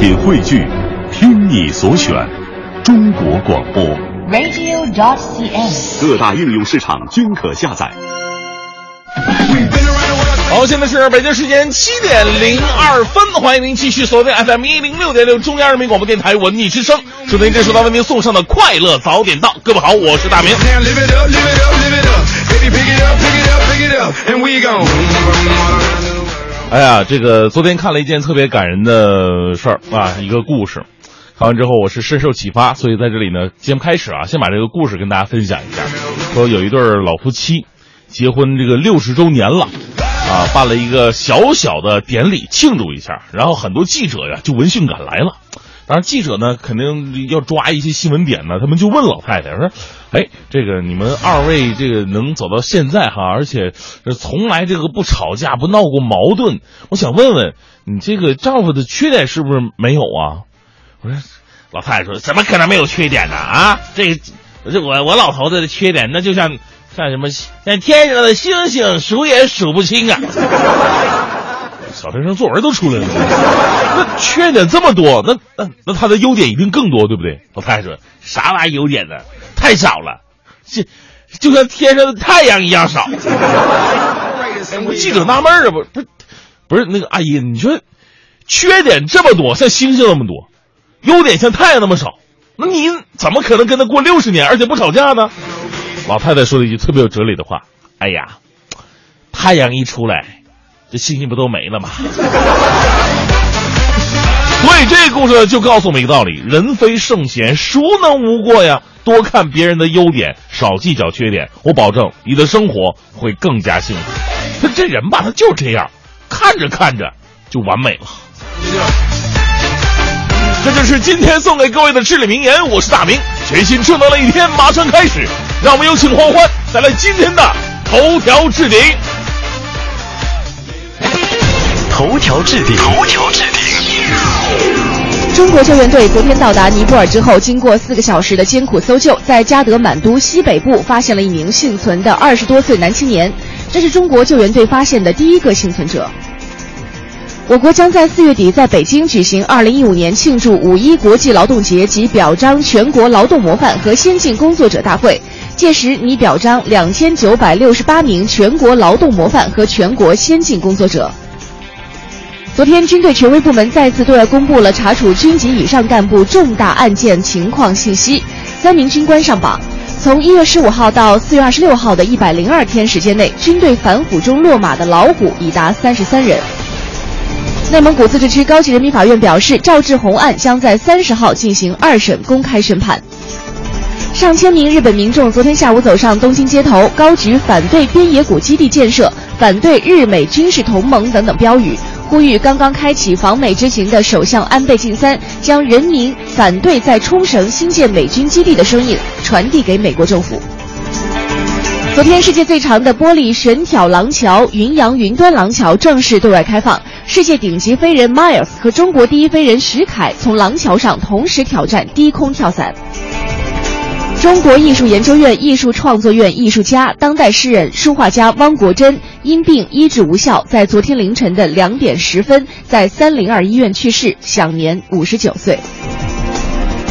品汇聚，听你所选，中国广播。radio.cn。各大应用市场均可下载。好，现在是北京时间七点零二分，欢迎您继续锁定 FM 一零六点六中央人民广播电台文艺之声，收听这首到为您送上的快乐早点到。各位好，我是大明。哎呀，这个昨天看了一件特别感人的事儿啊，一个故事。看完之后，我是深受启发，所以在这里呢，节目开始啊，先把这个故事跟大家分享一下。说有一对老夫妻结婚这个六十周年了，啊，办了一个小小的典礼庆祝一下，然后很多记者呀就闻讯赶来了。当然，记者呢肯定要抓一些新闻点呢，他们就问老太太说：“哎，这个你们二位这个能走到现在哈，而且这从来这个不吵架不闹过矛盾，我想问问你这个丈夫的缺点是不是没有啊？”我说：“老太太说，怎么可能没有缺点呢？啊，这个这我我老头子的缺点，那就像像什么像天上的星星数也数不清啊。”小学生作文都出来了，那缺点这么多，那那那他的优点一定更多，对不对？老太太说啥玩意儿优点呢？太少了，这就像天上的太阳一样少。记者纳闷儿啊，不不不是那个阿姨，你说缺点这么多，像星星那么多，优点像太阳那么少，那你怎么可能跟他过六十年，而且不吵架呢？老太太说了一句特别有哲理的话：“哎呀，太阳一出来。”这星星不都没了吗？所以这个故事就告诉我们一个道理：人非圣贤，孰能无过呀？多看别人的优点，少计较缺点，我保证你的生活会更加幸福。他这人吧，他就这样，看着看着就完美了。这就是今天送给各位的至理名言。我是大明，全新正能量一天马上开始，让我们有请欢欢带来今天的头条置顶。头条置顶，头条置顶。中国救援队昨天到达尼泊尔之后，经过四个小时的艰苦搜救，在加德满都西北部发现了一名幸存的二十多岁男青年，这是中国救援队发现的第一个幸存者。我国将在四月底在北京举行二零一五年庆祝五一国际劳动节及表彰全国劳动模范和先进工作者大会，届时拟表彰两千九百六十八名全国劳动模范和全国先进工作者。昨天，军队权威部门再次对外公布了查处军级以上干部重大案件情况信息，三名军官上榜。从一月十五号到四月二十六号的一百零二天时间内，军队反腐中落马的老虎已达三十三人。内蒙古自治区高级人民法院表示，赵志红案将在三十号进行二审公开审判。上千名日本民众昨天下午走上东京街头，高举反对边野古基地建设、反对日美军事同盟等等标语，呼吁刚刚开启访美之行的首相安倍晋三将人民反对在冲绳新建美军基地的声音传递给美国政府。昨天，世界最长的玻璃悬挑廊桥——云阳云端廊桥正式对外开放。世界顶级飞人 Miles 和中国第一飞人石凯从廊桥上同时挑战低空跳伞。中国艺术研究院艺术创作院艺术家、当代诗人、书画家汪国真因病医治无效，在昨天凌晨的两点十分，在三零二医院去世，享年五十九岁。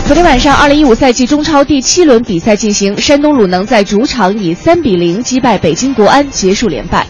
昨天晚上，二零一五赛季中超第七轮比赛进行，山东鲁能在主场以三比零击败北京国安，结束连败。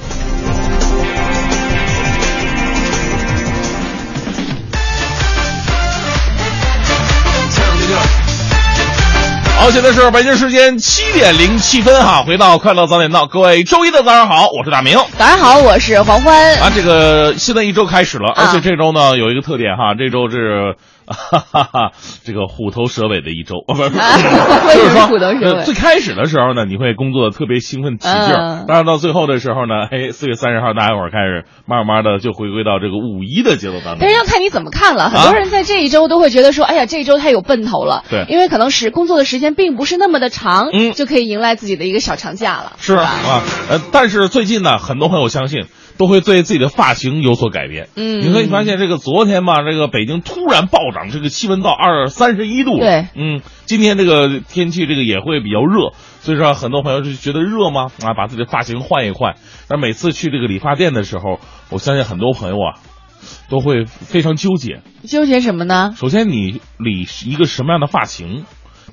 好，现在是北京时间七点零七分哈，回到快乐早点到，各位周一的早上好，我是大明。早上好，我是黄欢。啊，这个新的一周开始了，啊而且这周呢有一个特点哈，这周是。哈哈哈，这个虎头蛇尾的一周，不是，就是说，虎头蛇尾呃最开始的时候呢，你会工作的特别兴奋起劲儿，嗯当然到最后的时候呢，哎，四月三十号大家伙儿开始慢慢的就回归到这个五一的节奏当中但。是要看你怎么看了，很多人在这一周都会觉得说，哎呀，这一周太有奔头了。对因为可能是工作的时间并不是那么的长，嗯就可以迎来自己的一个小长假了。是吧啊，呃，但是最近呢，很多朋友相信都会对自己的发型有所改变。嗯你会发现这个昨天吧，这个北京突然暴涨，这个气温到二三十一度了。对嗯，今天这个天气这个也会比较热，所以说很多朋友就觉得热吗？啊，把自己的发型换一换。但每次去这个理发店的时候，我相信很多朋友啊，都会非常纠结。纠结什么呢？首先，你理一个什么样的发型；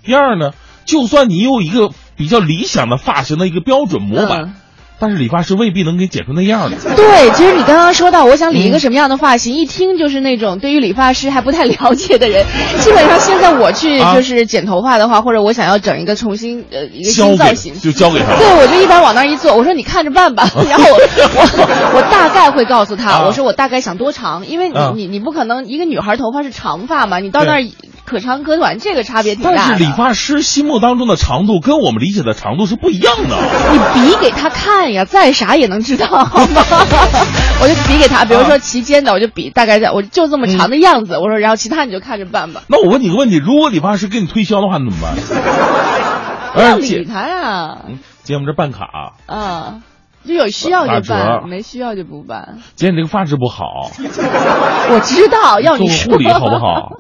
第二呢，就算你有一个比较理想的发型的一个标准模板。嗯但是理发师未必能给剪出那样的。对，其实你刚刚说到，我想理一个什么样的发型，一听就是那种对于理发师还不太了解的人。基本上现在我去啊就是剪头发的话，或者我想要整一个重新呃一个新造型，就交给他。对，我就一般往那儿一坐，我说你看着办吧。然后我我我大概会告诉他，啊我说我大概想多长，因为你啊你你不可能一个女孩头发是长发嘛，你到那儿可长可短，这个差别挺大的。但是理发师心目当中的长度跟我们理解的长度是不一样的。你比给他看呀，再傻也能知道，好吗？我就比给他，比如说齐肩的，我就比大概在，我就这么长的样子。我说，然后其他你就看着办吧。那我问你个问题：如果理发师给你推销的话，你怎么办？不要理他呀，姐，我们这办卡，啊，就有需要就办，没需要就不办。姐，你这个发质不好，我知道，要你说护理好不？好？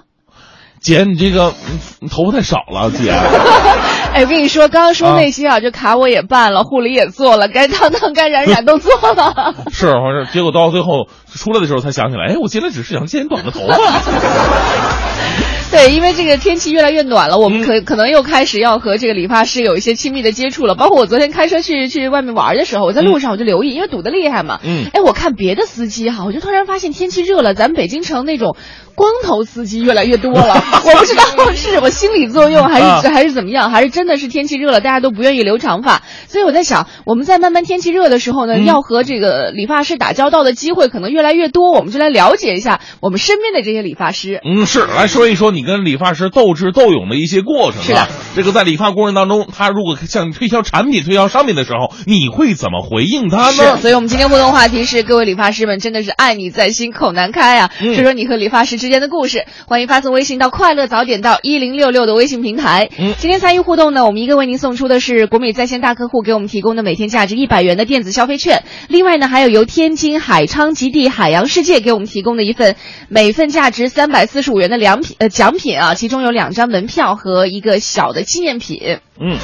姐，你这个嗯头发太少了，姐。哎，我跟你说，刚刚说啊那些啊，这卡我也办了，护理也做了，该烫烫、该染染都做了。是，好像结果到最后出来的时候才想起来，哎，我进来只是想剪短个头发。对，因为这个天气越来越暖了，我们嗯可、可能又开始要和这个理发师有一些亲密的接触了。包括我昨天开车去去外面玩的时候，我在路上我就留意，因为堵得厉害嘛。嗯哎，我看别的司机哈，我就突然发现天气热了，咱们北京城那种光头司机越来越多了。我不知道是我心理作用还是、啊还是怎么样，还是真的是天气热了，大家都不愿意留长发。所以我在想，我们在慢慢天气热的时候呢，嗯要和这个理发师打交道的机会可能越来越多，我们就来了解一下我们身边的这些理发师。嗯，是，来说一说你跟理发师斗智斗勇的一些过程啊是的。这个在理发过程当中，他如果向你推销产品、推销商品的时候，你会怎么回应他是，呢？所以我们今天互动话题是：各位理发师们真的是爱你在心口难开啊！嗯说说你和理发师之间的故事，欢迎发送微信到“快乐早点到一零六六”的微信平台。嗯今天参与互动呢，我们一个为您送出的是国美在线大客户给我们提供的每天价值一百元的电子消费券，另外呢，还有由天津海昌极地海洋世界给我们提供的一份每份价值三百四十五元的良品呃奖奖品啊其中有两张门票和一个小的纪念品。嗯。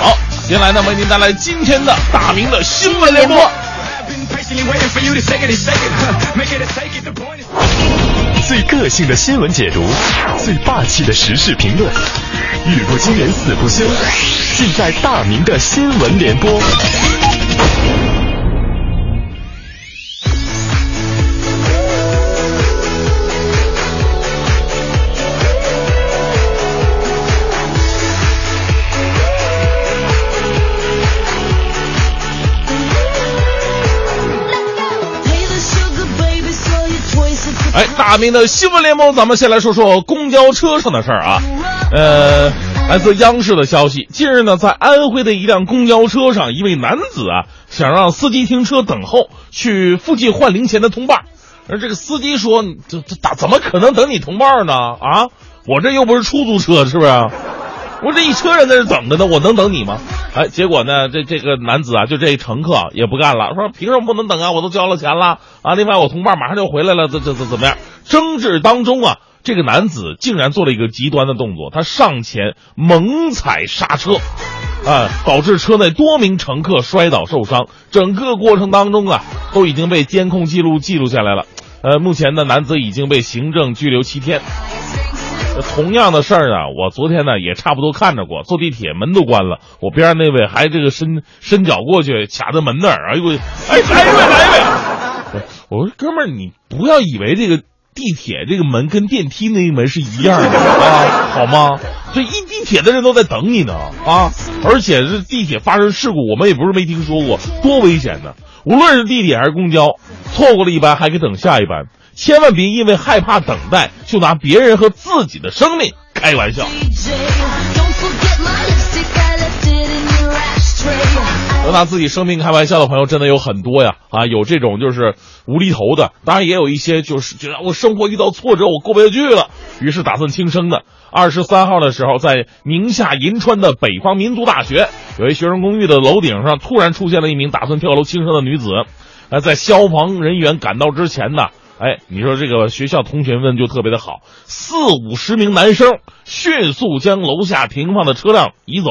好接下来呢为您带来今天的大明的新闻联播。最个性的新闻解读最霸气的时事评论语不惊人死不休尽在大明的新闻联播。大明的新闻联盟，咱们先来说说公交车上的事儿啊。呃，来自央视的消息，近日呢，在安徽的一辆公交车上，一位男子啊，想让司机停车等候，去附近换零钱的同伴。而这个司机说：“这这咋怎么可能等你同伴呢？啊，我这又不是出租车，是不是？我这一车人在这等着呢，我能等你吗？”哎，结果呢，这这个男子啊，就这一乘客也不干了，说凭什么不能等啊？我都交了钱了啊！另外，我同伴马上就回来了，这这这怎么样？争执当中啊，这个男子竟然做了一个极端的动作，他上前猛踩刹车，啊，导致车内多名乘客摔倒受伤。整个过程当中啊，都已经被监控记录记录下来了。呃，目前呢，男子已经被行政拘留七天。同样的事儿呢，我昨天呢也差不多看着过，坐地铁门都关了，我边上那位还这个伸伸脚过去卡在门那儿，哎呦，哎来一位来一位，我说哥们儿，你不要以为这个地铁这个门跟电梯那个门是一样的啊，好吗？这一地铁的人都在等你呢啊！而且这地铁发生事故，我们也不是没听说过，多危险呢！无论是地铁还是公交，错过了一班还可以等下一班，千万别因为害怕等待就拿别人和自己的生命开玩笑。能拿自己生命开玩笑的朋友真的有很多呀！啊，有这种就是无厘头的，当然也有一些就是觉得我生活遇到挫折我过不下去了，于是打算轻生的。二十三号的时候，在宁夏银川的北方民族大学，有一学生公寓的楼顶上突然出现了一名打算跳楼轻生的女子。呃，在消防人员赶到之前呢，哎，你说这个学校同学们就特别的好，四五十名男生迅速将楼下停放的车辆移走。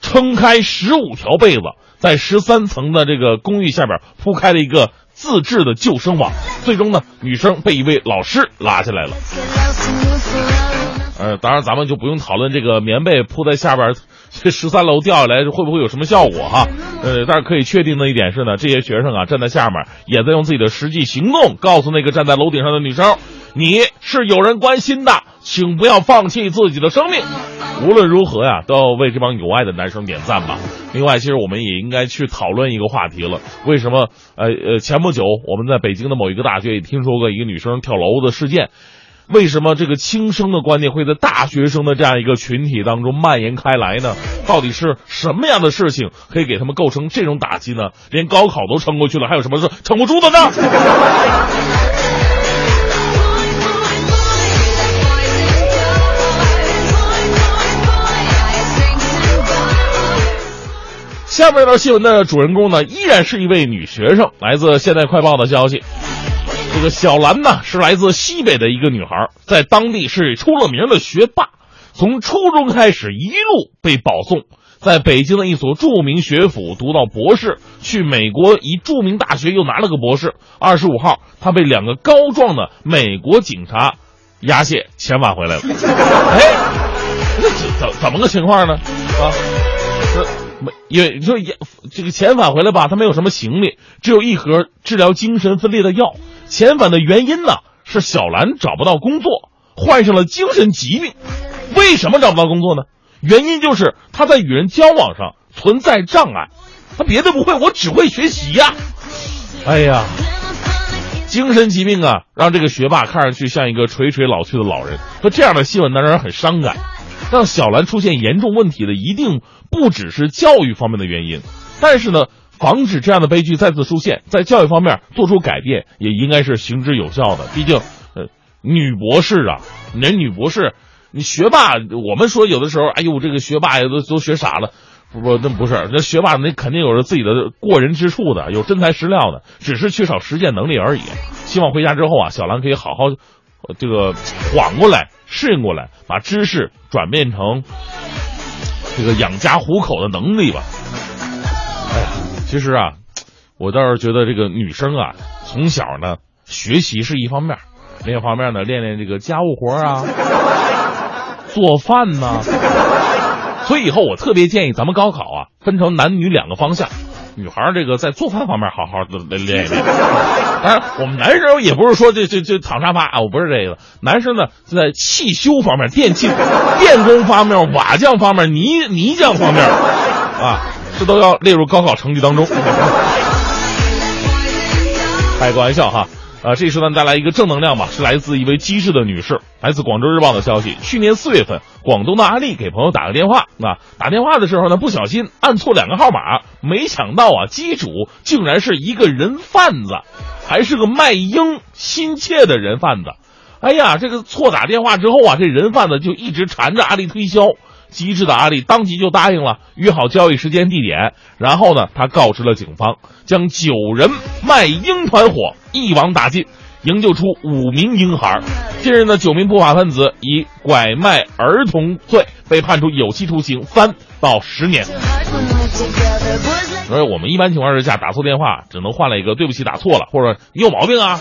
撑开十五条被子，在十三层的这个公寓下边铺开了一个自制的救生网。最终呢，女生被一位老师拉下来了。呃，当然咱们就不用讨论这个棉被铺在下边，这十三楼掉下来会不会有什么效果哈？呃，但是可以确定的一点是呢，这些学生啊站在下面，也在用自己的实际行动告诉那个站在楼顶上的女生，你是有人关心的，请不要放弃自己的生命。无论如何呀，都要为这帮有爱的男生点赞吧。另外，其实我们也应该去讨论一个话题了：为什么？呃呃，前不久我们在北京的某一个大学也听说过一个女生跳楼的事件。为什么这个轻生的观念会在大学生的这样一个群体当中蔓延开来呢？到底是什么样的事情可以给他们构成这种打击呢？连高考都撑过去了，还有什么是撑不住的呢？下面这条新闻的主人公呢，依然是一位女学生，来自《现代快报》的消息。这个小兰呢，是来自西北的一个女孩，在当地是出了名的学霸，从初中开始一路被保送，在北京的一所著名学府读到博士，去美国一著名大学又拿了个博士。二十五号，她被两个高壮的美国警察押解遣返回来了。哎，那怎怎么个情况呢？啊，这。没，因为说也这个遣返回来吧，他没有什么行李，只有一盒治疗精神分裂的药。遣返的原因呢是小兰找不到工作，患上了精神疾病。为什么找不到工作呢？原因就是他在与人交往上存在障碍。他别的不会，我只会学习呀。哎呀，精神疾病啊，让这个学霸看上去像一个垂垂老去的老人。说这样的新闻能让人很伤感。让小兰出现严重问题的一定不只是教育方面的原因，但是呢，防止这样的悲剧再次出现，在教育方面做出改变也应该是行之有效的。毕竟，呃，女博士啊，人女博士，你学霸，我们说有的时候，哎呦，这个学霸呀都都学傻了，不，那不是，那学霸那肯定有着自己的过人之处的，有真材实料的，只是缺少实践能力而已。希望回家之后啊，小兰可以好好。这个缓过来，适应过来，把知识转变成这个养家糊口的能力吧。哎呀，其实啊，我倒是觉得这个女生啊，从小呢学习是一方面，另一方面呢练练这个家务活啊，做饭呐。所以以后我特别建议咱们高考啊，分成男女两个方向。女孩这个在做饭方面好好的练一练，当然我们男生也不是说这这这躺沙发啊，我不是这个。男生呢在汽修方面、电器、电工方面、瓦匠方面、泥泥匠方面，啊，这都要列入高考成绩当中。开个玩笑哈。啊，这一时段带来一个正能量吧，是来自一位机智的女士。来自广州日报的消息，去年四月份，广东的阿丽给朋友打个电话，啊，打电话的时候呢，不小心按错两个号码，没想到啊，机主竟然是一个人贩子，还是个卖淫心切的人贩子。哎呀，这个错打电话之后啊，这人贩子就一直缠着阿丽推销。机智的阿丽当即就答应了，约好交易时间地点，然后呢，他告知了警方，将九人卖婴团伙一网打尽，营救出五名婴孩。近日呢，九名不法分子以拐卖儿童罪被判处有期徒刑三到十年。所以我们一般情况之下打错电话，只能换了一个对不起打错了，或者你有毛病啊，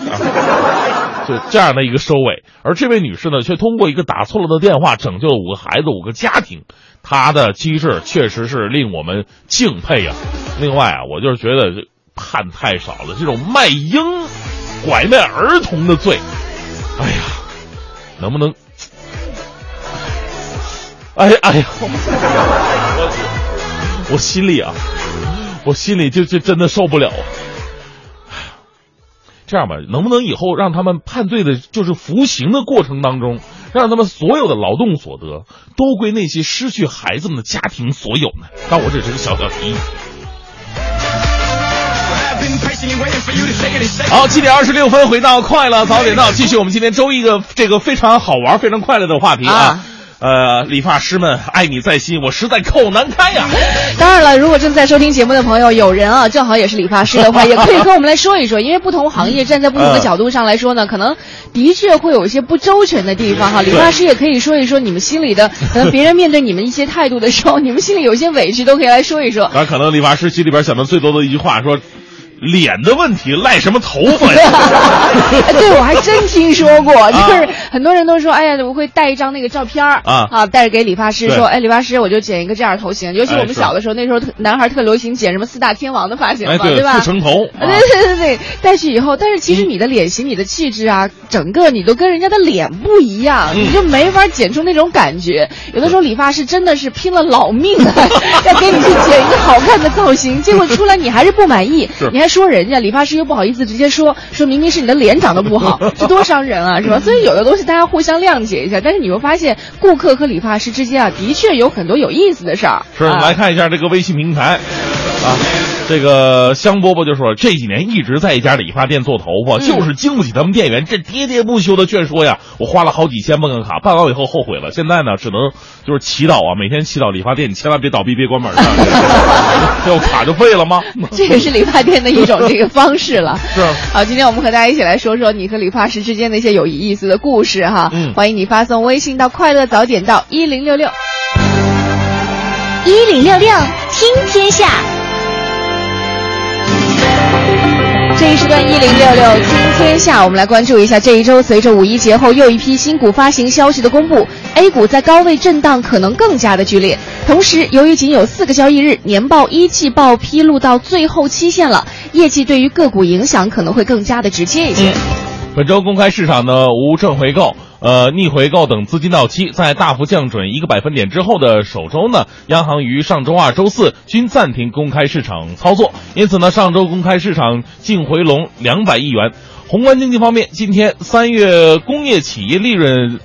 就这样的一个收尾。而这位女士呢，却通过一个打错了的电话拯救了五个孩子、五个家庭，她的机智确实是令我们敬佩呀。另外啊，我就是觉得判太少了，这种卖婴、拐卖儿童的罪，哎呀，能不能？哎呀哎呀，我我心里啊。我心里就就真的受不了。这样吧，能不能以后让他们判罪的，就是服刑的过程当中，让他们所有的劳动所得都归那些失去孩子们的家庭所有呢？但我只是个小小提议。好，七点二十六分，回到快乐早点到，继续我们今天周一的这个非常好玩、非常快乐的话题啊。呃，理发师们爱你在心，我实在口难开呀。当然了，如果正在收听节目的朋友有人啊，正好也是理发师的话，也可以跟我们来说一说，因为不同行业站在不同的角度上来说呢，可能的确会有一些不周全的地方哈。理发师也可以说一说你们心里的，可能别人面对你们一些态度的时候，你们心里有些委屈，都可以来说一说。那可能理发师心里边想的最多的一句话说。脸的问题赖什么头发呀？哎，对，我还真听说过，就是很多人都说，哎呀，我会带一张那个照片儿啊啊，带着给理发师说，哎，理发师，我就剪一个这样的头型。尤其我们小的时候，那时候特男孩特流行剪什么四大天王的发型哎，嘛，对吧？四成头，对对对对，带去以后，但是其实你的脸型、你的气质啊，整个你都跟人家的脸不一样，嗯你就没法剪出那种感觉。有的时候理发师真的是拼了老命啊，要给你去剪一个好看的造型，结果出来你还是不满意，你还说人家理发师又不好意思直接说，说明明是你的脸长得不好，这多伤人啊，是吧？所以有的东西大家互相谅解一下，但是你会发现顾客和理发师之间啊，的确有很多有意思的事儿。是，啊来看一下这个微信平台，啊，这个香饽饽就说这几年一直在一家理发店做头发，嗯就是经不起他们店员这喋喋不休的劝说呀。我花了好几千办个卡，办完以后后悔了，现在呢只能就是祈祷啊，每天祈祷理发店你千万别倒闭，别关门啊，这我卡就废了吗？这也是理发店的一种这个方式了。是好，今天我们和大家一起来说说你和理发师之间的一些有意思的故事哈。嗯欢迎你发送微信到“快乐早点到一零六六”。一零六六听天下，这一时段一零六六听天下，我们来关注一下这一周随着五一节后又一批新股发行消息的公布，A 股在高位震荡可能更加的剧烈。同时，由于仅有四个交易日，年报一季报披露到最后期限了，业绩对于个股影响可能会更加的直接一些。本周公开市场呢无正回购、呃逆回购等资金到期，在大幅降准一个百分点之后的首周呢，央行于上周二、周四均暂停公开市场操作，因此呢，上周公开市场净回笼两百亿元。宏观经济方面，今天三月工业企业利润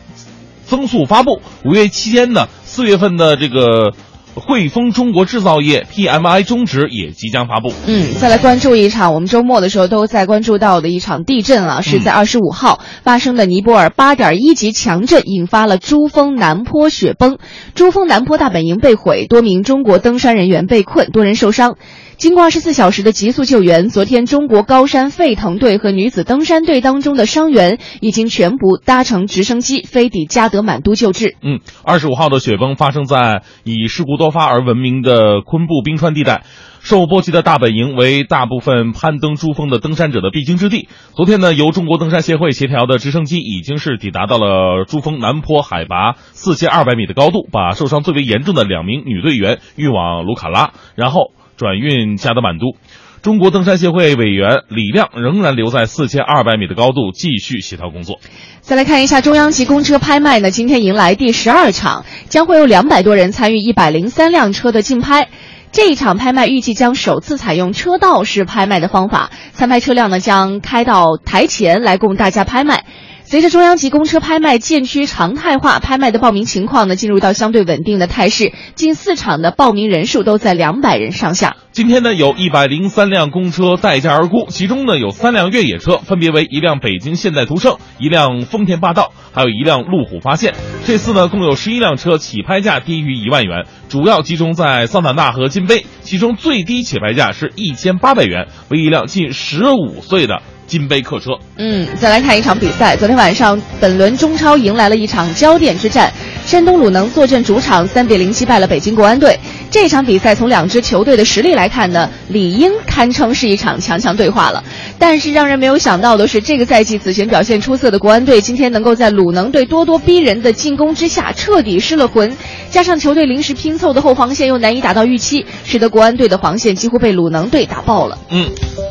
增速发布，五月期间呢，四月份的这个汇丰中国制造业 PMI 终值也即将发布。嗯，再来关注一场我们周末的时候都在关注到的一场地震啊，是在二十五号发生的尼泊尔八点一级强震，引发了珠峰南坡雪崩，珠峰南坡大本营被毁，多名中国登山人员被困，多人受伤。经过二十四小时的急速救援，昨天中国高山沸腾队和女子登山队当中的伤员已经全部搭乘直升机飞抵加德满都救治。嗯，二十五号的雪崩发生在以事故多发而闻名的昆布冰川地带。受波及的大本营为大部分攀登珠峰的登山者的必经之地。昨天呢，由中国登山协会协调的直升机已经是抵达到了珠峰南坡海拔四千二百米的高度，把受伤最为严重的两名女队员运往卢卡拉，然后转运加德满都。中国登山协会委员李亮仍然留在四千二百米的高度继续协调工作。再来看一下中央级公车拍卖呢，今天迎来第十二场，将会有两百多人参与一百零三辆车的竞拍。这一场拍卖预计将首次采用车道式拍卖的方法，参拍车辆呢将开到台前来供大家拍卖。随着中央级公车拍卖渐趋常态化，拍卖的报名情况呢进入到相对稳定的态势，近四场的报名人数都在两百人上下。今天呢，有一百零三辆公车待价而沽，其中呢有三辆越野车，分别为一辆北京现代途胜、一辆丰田霸道，还有一辆路虎发现。这次呢，共有十一辆车起拍价低于一万元，主要集中在桑塔纳和金杯，其中最低起拍价是一千八百元，为一辆近十五岁的金杯客车。嗯，再来看一场比赛。昨天晚上，本轮中超迎来了一场焦点之战，山东鲁能坐镇主场，三比零击败了北京国安队。这场比赛从两支球队的实力来看呢，理应堪称是一场强强对话了。但是让人没有想到的是，这个赛季此前表现出色的国安队，今天能够在鲁能队咄咄逼人的进攻之下彻底失了魂，加上球队临时拼凑的后防线又难以达到预期，使得国安队的防线几乎被鲁能队打爆了。嗯，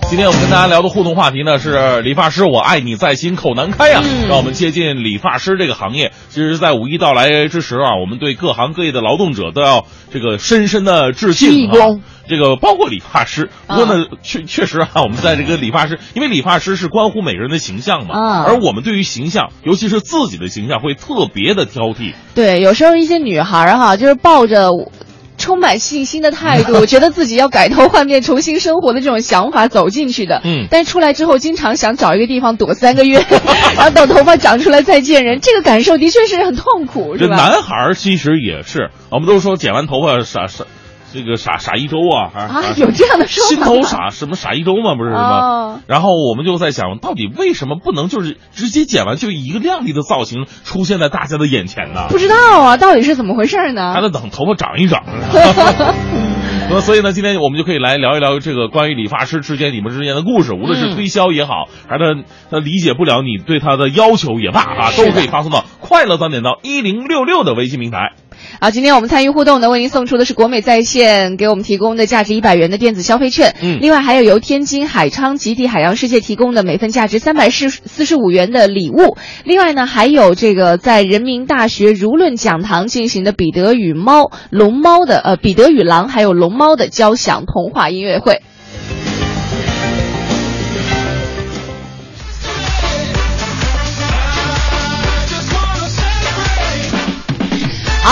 今天我们跟大家聊的互动话题呢是理发师，我爱你在心口难开呀、嗯让我们接近理发师这个行业。其实，在五一到来之时啊，我们对各行各业的劳动者都要这个深深的致敬、啊。这个包括理发师，不过呢啊，确确实啊，我们在这个理发师，因为理发师是关乎每个人的形象嘛，啊而我们对于形象，尤其是自己的形象，会特别的挑剔。对，有时候一些女孩儿哈，就是抱着充满信心的态度，觉得自己要改头换面、重新生活的这种想法走进去的。嗯但是出来之后，经常想找一个地方躲三个月，然后等头发长出来再见人，这个感受的确是很痛苦，这是吧？男孩儿其实也是，我们都说剪完头发傻傻，这个傻傻一周啊，还啊，有这样的说法？心头傻什么傻一周嘛，不是吗？哦然后我们就在想，到底为什么不能就是直接剪完就一个靓丽的造型出现在大家的眼前呢？不知道啊，到底是怎么回事呢？还得等头发长一长。那么所以呢，今天我们就可以来聊一聊这个关于理发师之间你们之间的故事，无论是推销也好，还是他他理解不了你对他的要求也罢啊，都可以发送到快乐早点到一零六六的微信平台。好，今天我们参与互动呢，为您送出的是国美在线给我们提供的价值一百元的电子消费券，嗯另外还有由天津海昌极地海洋世界提供的每份价值三百四四十五元的礼物，另外呢还有这个在人民大学儒论讲堂进行的彼得与猫、龙猫的呃彼得与狼还有龙猫的交响童话音乐会。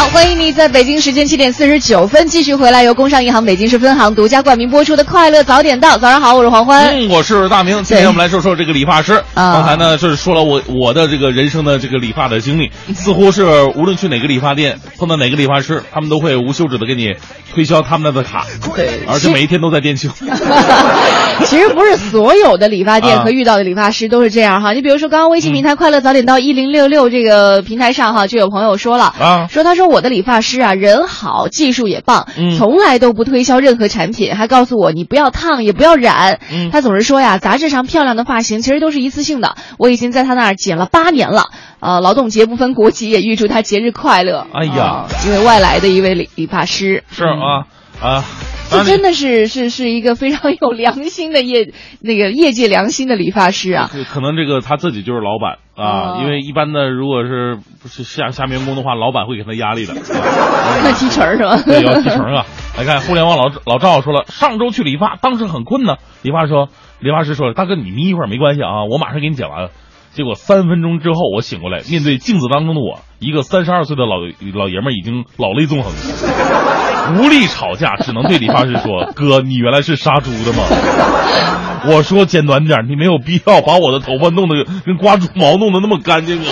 好，欢迎你在北京时间七点四十九分继续回来，由工商银行北京市分行独家冠名播出的《快乐早点到》。早上好，我是黄欢。嗯，我是大明。今天我们来说说这个理发师。啊刚才呢，就是说了我我的这个人生的这个理发的经历，似乎是无论去哪个理发店，碰到哪个理发师，他们都会无休止的给你推销他们的卡，对而且每一天都在店庆。其实不是所有的理发店啊和遇到的理发师都是这样哈。你比如说，刚刚微信平台“快乐早点到一零六六”这个平台上哈，就有朋友说了啊说他说我的理发师啊人好，技术也棒，嗯从来都不推销任何产品，还告诉我你不要烫也不要染。嗯他总是说呀，杂志上漂亮的发型其实都是一次性的。我已经在他那儿剪了八年了，呃，劳动节不分国籍，也预祝他节日快乐。哎呀呃因为外来的一位理理发师是啊啊，这真的是是是一个非常有良心的业那个业界良心的理发师啊。可可能这个他自己就是老板啊，哦因为一般的如果是不是下下面员工的话，老板会给他压力的。那提成是吧？对，要提成啊！来看互联网老老赵说了，上周去理发，当时很困呢。理发说，理发师说了，大哥你眯一会儿没关系啊，我马上给你剪完了。结果三分钟之后，我醒过来，面对镜子当中的我，一个三十二岁的老老爷们儿已经老泪纵横，无力吵架，只能对理发师说：“哥，你原来是杀猪的吗？”我说剪短点，你没有必要把我的头发弄得跟刮猪毛弄得那么干净啊！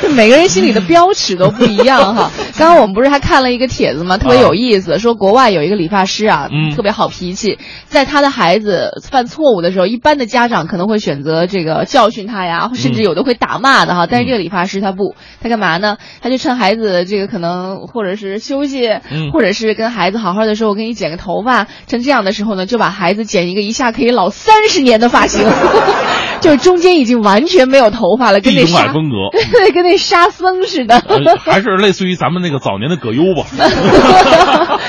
每个人心里的标尺都不一样哈。刚刚我们不是还看了一个帖子吗？特别有意思，说国外有一个理发师啊，嗯特别好脾气，在他的孩子犯错误的时候，一般的家长可能会选择这个教训他呀，甚至有的会打骂的哈。但是这个理发师他不，他干嘛呢？他就趁孩子这个可能或者是休息，嗯或者是跟孩子好好的说，我给你剪个头发，趁这样的时候呢，就把孩子剪一个一下可以老三十年的发型，就是中间已经完全没有头发了，跟那沙中海风格。对，跟那沙僧似的。呃还是类似于咱们那个早年的葛优吧。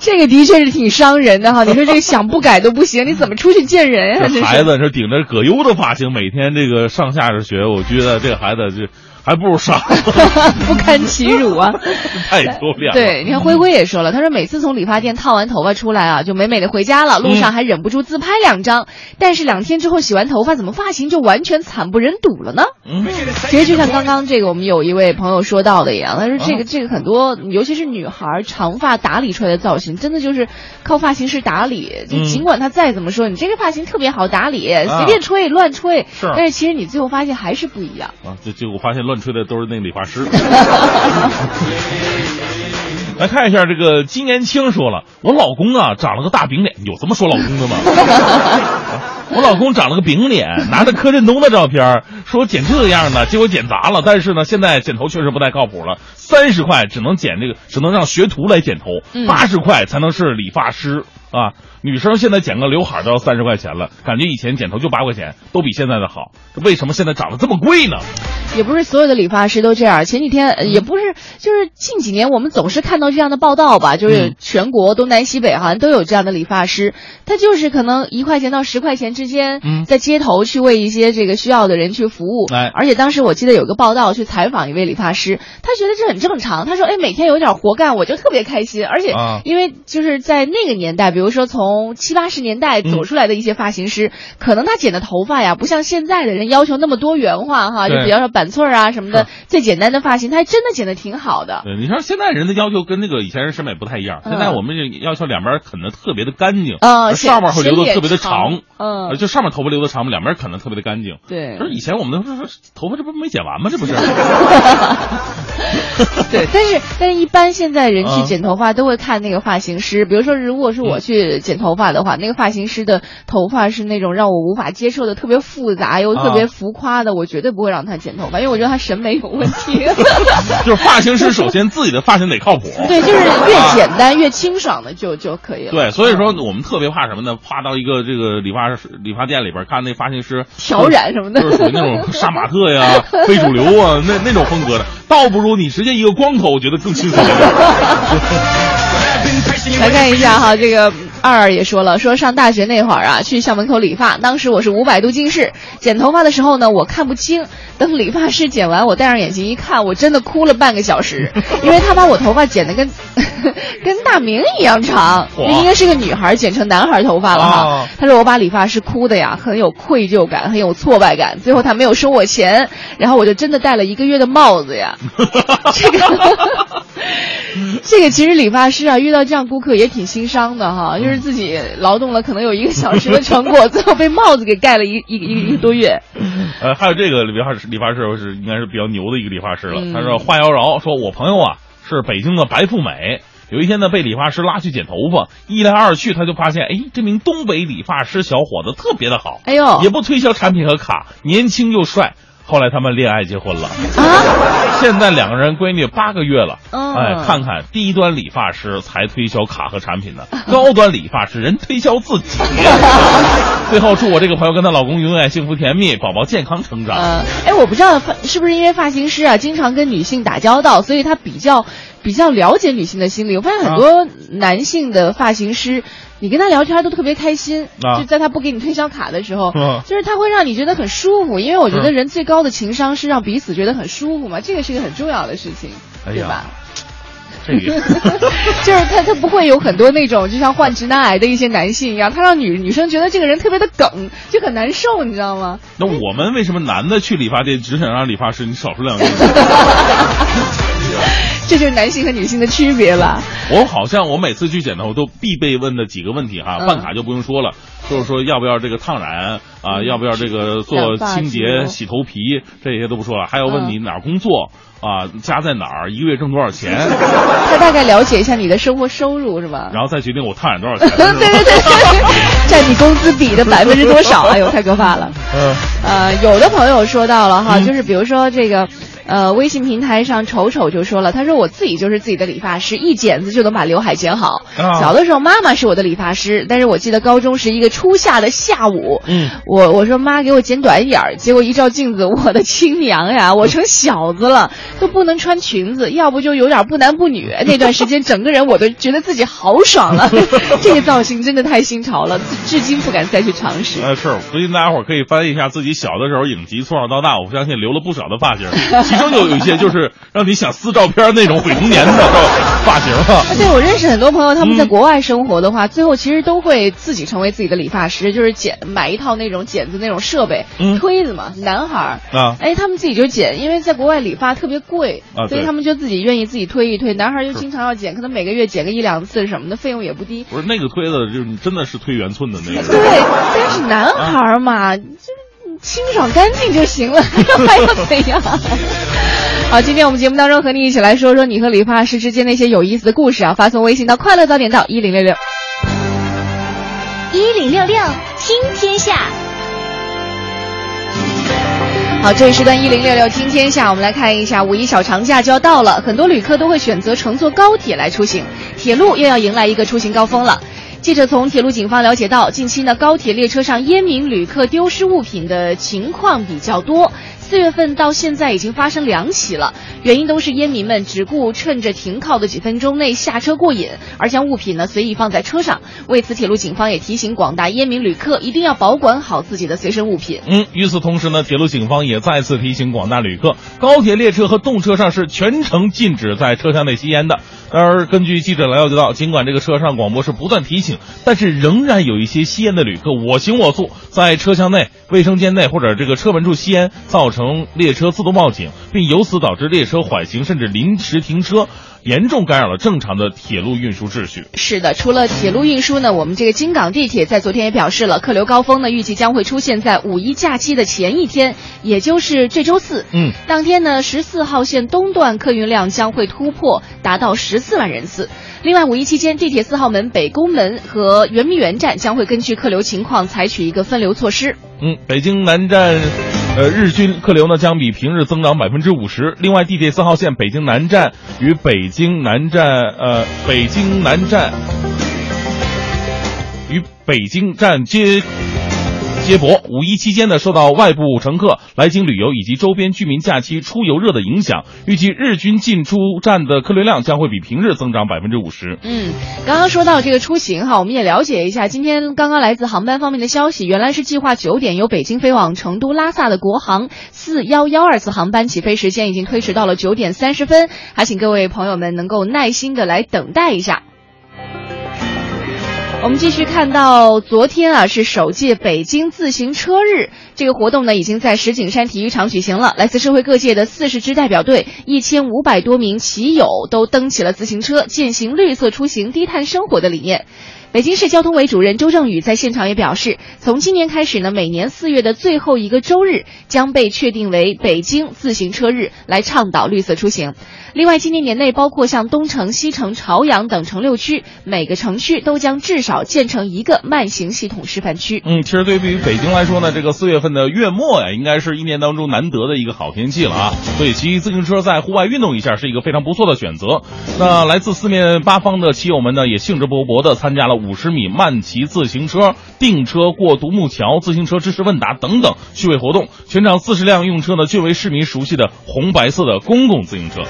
这个的确是挺伤人的哈，你说这个想不改都不行，你怎么出去见人呀？这这孩子是顶着葛优的发型，每天这个上下着学，我觉得这个孩子这还不如傻，不堪其辱啊！太丢脸了。对，你看灰灰也说了，他说每次从理发店烫完头发出来啊，就美美的回家了，路上还忍不住自拍两张。但是两天之后洗完头发，怎么发型就完全惨不忍睹了呢？嗯，其实就像刚刚这个我们有一位朋友说到的一样，他说这啊个这个很多，尤其是女孩长发打理出来的造型，真的就是靠发型师打理。就嗯尽管他再怎么说，你这个发型特别好打理，随便吹乱吹，是但是其实你最后发现还是不一样。啊，这结果发现乱吹的都是那理发师。来看一下这个金年青说了，我老公啊长了个大饼脸，有这么说老公的吗？我老公长了个饼脸，拿着柯震东的照片，说剪这样的，结果剪砸了。但是呢，现在剪头确实不太靠谱了，三十块只能剪这个，只能让学徒来剪头嗯，八十块才能是理发师啊。女生现在剪个刘海都要三十块钱了，感觉以前剪头就八块钱，都比现在的好。这为什么现在涨得这么贵呢？也不是所有的理发师都这样。前几天呃也不是，就是近几年我们总是看到这样的报道吧，就是嗯全国东南西北好像都有这样的理发师，他就是可能一块钱到十块钱之间嗯，在街头去为一些这个需要的人去服务。哎而且当时我记得有个报道去采访一位理发师，他觉得这很正常。他说：“哎，每天有点活干，我就特别开心。而且啊因为就是在那个年代，比如说从七八十年代走出来的一些发型师，可能他剪的头发呀，不像现在的人要求那么多元化哈，就比方说板寸儿啊什么的，最简单的发型，他还真的剪的挺好的。对，你说现在人的要求跟那个以前人审美不太一样，嗯现在我们这要求两边啃的特别的干净，呃而上面会留的特别的显长，嗯呃就上面头发留的长，两边啃的特别的干净。对就是以前我们都说头发这不没剪完吗？这不是？对，但是但是一般现在人去啊剪头发都会看那个发型师，比如说如果是我去剪头发的话，那个发型师的头发是那种让我无法接受的特别复杂又特别啊浮夸的，我绝对不会让他剪头发，因为我觉得他审美有问题。就是发型师首先自己的发型得靠谱。对，就是越简单越清爽的就就可以了。对，所以说我们特别怕什么呢？怕到一个这个理发师理发店里边看那发型师挑染什么的就是属于那种杀马特呀、非主流啊那那种风格的，倒不如你直接一个光头，我觉得更轻松一点。来看一下哈，这个二二也说了，说上大学那会儿啊，去校门口理发，当时我是五百度近视，剪头发的时候呢，我看不清。等理发师剪完，我戴上眼镜一看，我真的哭了半个小时，因为他把我头发剪得跟 跟大明一样长，哇那应该是个女孩剪成男孩头发了哈。哦他说我把理发师哭的呀，很有愧疚感，很有挫败感，最后他没有收我钱，然后我就真的戴了一个月的帽子呀。这个，这个其实理发师啊，遇到这样顾客也挺心伤的哈，就是自己劳动了可能有一个小时的成果，最后被帽子给盖了一一个一个一个多月。呃，还有这个理发师，理发师是应该是比较牛的一个理发师了。嗯他说话妖娆，说我朋友啊是北京的白富美，有一天呢被理发师拉去剪头发，一来二去他就发现，哎，这名东北理发师小伙子特别的好，哎呦也不推销产品和卡，年轻又帅。后来他们恋爱结婚了，啊，现在两个人闺女八个月了。嗯哎，看看低端理发师才推销卡和产品呢，高端理发师人推销自己。最后祝我这个朋友跟她老公永远幸福甜蜜，宝宝健康成长。呃，哎，我不知道发是不是因为发型师啊经常跟女性打交道，所以他比较比较了解女性的心理。我发现很多男性的发型师，你跟他聊天都特别开心，啊就在他不给你推销卡的时候，嗯就是他会让你觉得很舒服。因为我觉得嗯人最高的情商是让彼此觉得很舒服嘛，这个是一个很重要的事情，对吧？这个 就是他，他不会有很多那种就像患直男癌的一些男性一样，他让女女生觉得这个人特别的梗，就很难受，你知道吗？那我们为什么男的去理发店只想让理发师你少说两句？这就是男性和女性的区别吧。我好像我每次去剪头都必备问的几个问题哈，嗯办卡就不用说了，就是说要不要这个烫染啊，要不要这个做清洁、洗头皮，这些都不说了，还要问你哪儿工作啊，家在哪儿，一个月挣多少钱，他大概了解一下你的生活收入是吧？然后再决定我烫染多少钱。对对对对，占你工资比的百分之多少？哎呦，太可怕了。嗯呃，有的朋友说到了哈，嗯就是比如说这个。呃，微信平台上丑丑就说了，他说我自己就是自己的理发师，一剪子就能把刘海剪好。啊小的时候妈妈是我的理发师，但是我记得高中是一个初夏的下午，嗯，我我说妈给我剪短一点儿，结果一照镜子，我的亲娘呀，我成小子了，都不能穿裙子，要不就有点不男不女。那段时间整个人我都觉得自己好爽了，这个造型真的太新潮了，至今不敢再去尝试。呃，是，推荐大家伙可以翻译一下自己小的时候影集，从小到大，我相信留了不少的发型，其中有有一些就是让你想撕照片那种毁童年的发型 对，我认识很多朋友，他们在嗯。国外生活的话，最后其实都会自己成为自己的理发师，就是剪买一套那种剪子那种设备，嗯。推子嘛，男孩儿。啊。哎，他们自己就剪，因为在国外理发特别贵，啊所以他们就自己愿意自己推一推。男孩儿就经常要剪，可能每个月剪个一两次什么的，费用也不低。不是那个推子，就是真的是推圆寸的那个。对，但是男孩儿嘛，就清爽干净就行了，还要怎样？好，今天我们节目当中和你一起来说说你和理发师之间那些有意思的故事啊，发送微信到快乐早点到一零六六。一零六六听天下，好，这一时段一零六六听天下，我们来看一下五一小长假就要到了，很多旅客都会选择乘坐高铁来出行，铁路又要迎来一个出行高峰了。记者从铁路警方了解到，近期呢高铁列车上烟民旅客丢失物品的情况比较多。四月份到现在已经发生两起了，原因都是烟民们只顾趁着停靠的几分钟内下车过瘾，而将物品呢随意放在车上。为此，铁路警方也提醒广大烟民旅客一定要保管好自己的随身物品。嗯，与此同时呢，铁路警方也再次提醒广大旅客，高铁列车和动车上是全程禁止在车厢内吸烟的。然而根据记者了解到，尽管这个车上广播是不断提醒，但是仍然有一些吸烟的旅客我行我素，在车厢内、卫生间内或者这个车门处吸烟，造成列车自动报警，并由此导致列车缓行甚至临时停车。严重干扰了正常的铁路运输秩序。是的，除了铁路运输呢，我们这个京港地铁在昨天也表示了，客流高峰呢预计将会出现在五一假期的前一天，也就是这周四。嗯，当天呢，十四号线东段客运量将会突破达到十四万人次。另外，五一期间，地铁四号门、北宫门和圆明园站将会根据客流情况采取一个分流措施。嗯，北京南站，呃，日均客流呢将比平日增长百分之五十。另外，地铁四号线北京南站与北京南站，呃，北京南站与北京站接。接驳五一期间呢，受到外部乘客来京旅游以及周边居民假期出游热的影响，预计日均进出站的客流量将会比平日增长百分之五十。嗯，刚刚说到这个出行哈，我们也了解一下，今天刚刚来自航班方面的消息，原来是计划九点由北京飞往成都拉萨的国航四幺幺二次航班起飞时间已经推迟到了九点三十分，还请各位朋友们能够耐心的来等待一下。我们继续看到，昨天啊是首届北京自行车日，这个活动呢已经在石景山体育场举行了。来自社会各界的四十支代表队，一千五百多名骑友都蹬起了自行车，践行绿色出行、低碳生活的理念。北京市交通委主任周正宇在现场也表示，从今年开始呢，每年四月的最后一个周日将被确定为北京自行车日，来倡导绿色出行。另外，今年年内，包括像东城、西城、朝阳等城六区，每个城区都将至少建成一个慢行系统示范区。嗯，其实对于北京来说呢，这个四月份的月末呀，应该是一年当中难得的一个好天气了啊，所以骑自行车在户外运动一下是一个非常不错的选择。那来自四面八方的骑友们呢，也兴致勃勃地参加了五十米慢骑自行车、订车过独木桥、自行车知识问答等等趣味活动。全场四十辆用车呢，均为市民熟悉的红白色的公共自行车。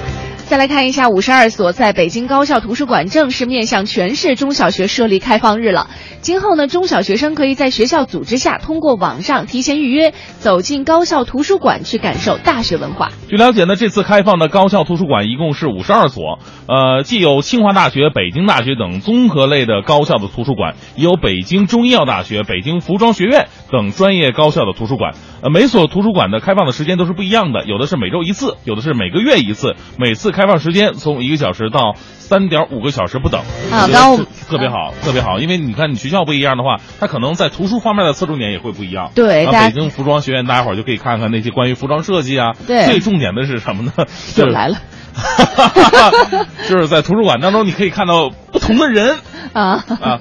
再来看一下五十二所在北京高校图书馆正式面向全市中小学设立开放日了。今后呢，中小学生可以在学校组织下，通过网上提前预约，走进高校图书馆去感受大学文化。据了解呢，这次开放的高校图书馆一共是五十二所，呃，既有清华大学、北京大学等综合类的高校的图书馆，也有北京中医药大学、北京服装学院等专业高校的图书馆。呃，每所图书馆的开放的时间都是不一样的，有的是每周一次，有的是每个月一次，每次开放时间从一个小时到三点五个小时不等。啊，刚特特别好，特别好，因为你看你学校不一样的话，它可能在图书方面的侧重点也会不一样。啊对北京服装学院，大家伙儿就可以看看那些关于服装设计啊。对最重点的是什么呢？就来了 就是在图书馆当中，你可以看到不同的人啊！啊，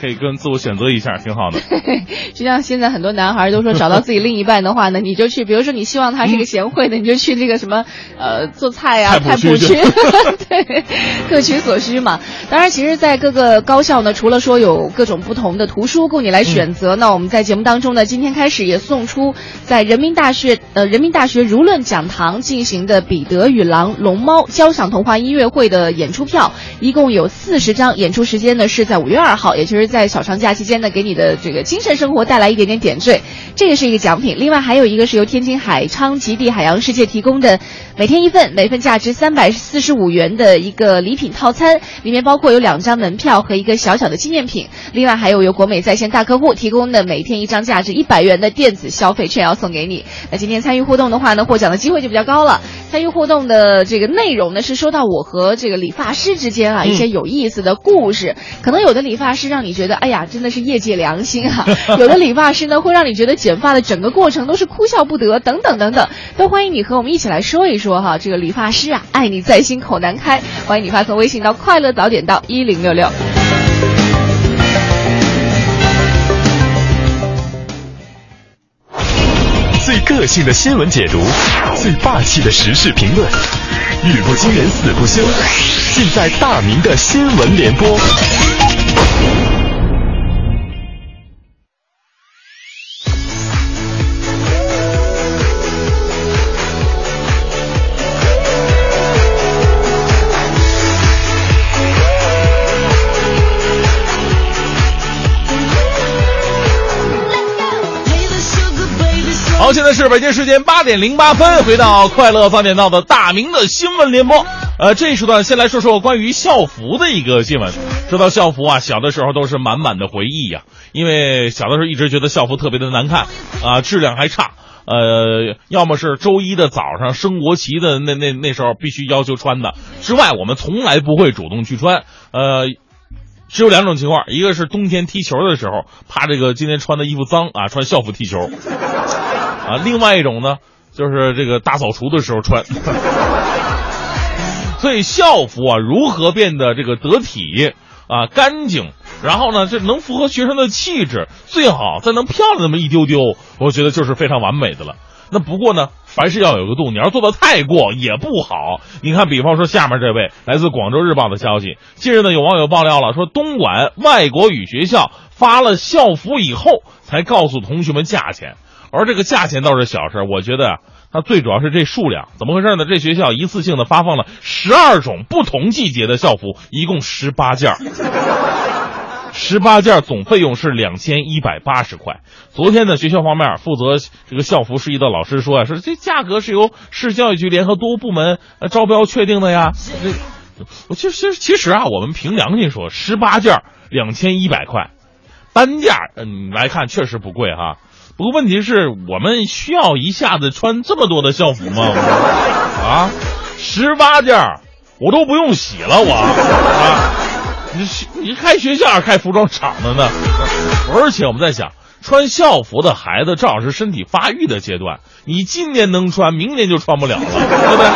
可以跟自我选择一下，挺好的。就像现在很多男孩都说，找到自己另一半的话呢，你就去，比如说你希望他是个贤惠的，你就去这个什么呃做菜呀、菜谱区菜谱区，对，各取所需嘛。当然，其实，在各个高校呢，除了说有各种不同的图书供你来选择，那我们在节目当中呢，今天开始也送出在人民大学呃人民大学儒论讲堂进行的《彼得与狼龙猫》交响童话音乐会的演出票，一共有四十张，演出时间呢是在五月二号，也就是在小长假期间呢，给你的这个精神生活带来一点点点缀，这个是一个奖品。另外还有一个是由天津海昌极地海洋世界提供的，每天一份，每份价值三百四十五元的一个礼品套餐，里面包括有两张门票和一个小小的纪念品。另外还有由国美在线大客户提供的每天一张价值一百元的电子消费券要送给你。那今天参与互动的话呢，获奖的机会就比较高了。参与互动的这个内容呢，是说到我和这个理发师之间啊一些有意思的故事。可能有的理发师让你觉得，哎呀，真的是业界良心啊；有的理发师呢，会让你觉得剪发的整个过程都是哭笑不得，等等等等。都欢迎你和我们一起来说一说说哈，这个理发师啊，爱你在心口难开。欢迎你发送微信到快乐早点到一零六六。最个性的新闻解读，最霸气的时事评论，语不惊人死不休，尽在大明的新闻联播。现在是北京时间八点零八分，回到快乐早点到的大明的新闻联播。呃，这一时段先来说说关于校服的一个新闻。说到校服啊，小的时候都是满满的回忆呀、因为小的时候一直觉得校服特别的难看啊，质量还差。呃，要么是周一的早上升国旗的那那那时候必须要求穿的之外，我们从来不会主动去穿。呃，只有两种情况，一个是冬天踢球的时候，怕这个今天穿的衣服脏啊，穿校服踢球啊；另外一种呢，就是这个大扫除的时候穿。所以校服啊，如何变得这个得体啊、干净，然后呢，这能符合学生的气质，最好再能漂亮那么一丢丢，我觉得就是非常完美的了。那不过呢，凡事要有个度，你要做的太过也不好。你看，比方说下面这位来自广州日报的消息，近日呢有网友爆料了，说东莞外国语学校发了校服以后，才告诉同学们价钱，而这个价钱倒是小事，我觉得啊。它最主要是这数量，怎么回事呢？这学校一次性的发放了十二种不同季节的校服，一共十八件儿十八件总费用是两千一百八十块。昨天呢，学校方面负责这个校服事宜的老师说啊，说这价格是由市教育局联合多部门招标确定的呀。这，我其实其实啊，我们凭良心说，十八件两千一百块，单价嗯来看确实不贵哈。不过问题是我们需要一下子穿这么多的校服吗？啊，十八件我都不用洗了，我啊，你你开学校还开服装厂的呢？而且我们在想，穿校服的孩子正好是身体发育的阶段，你今年能穿，明年就穿不了了，对不对？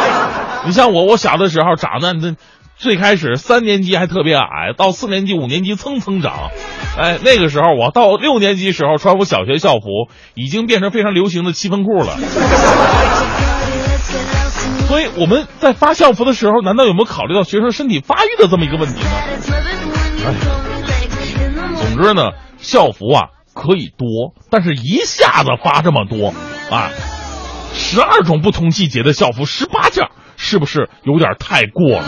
你像我，我小的时候长得那。最开始三年级还特别矮，到四年级、五年级蹭蹭长，哎，那个时候我到六年级时候穿我小学校服，已经变成非常流行的七分裤了。所以我们在发校服的时候，难道有没有考虑到学生身体发育的这么一个问题呢？哎，总之呢，校服啊可以多，但是一下子发这么多啊，十二种不同季节的校服，十八件。是不是有点太过了？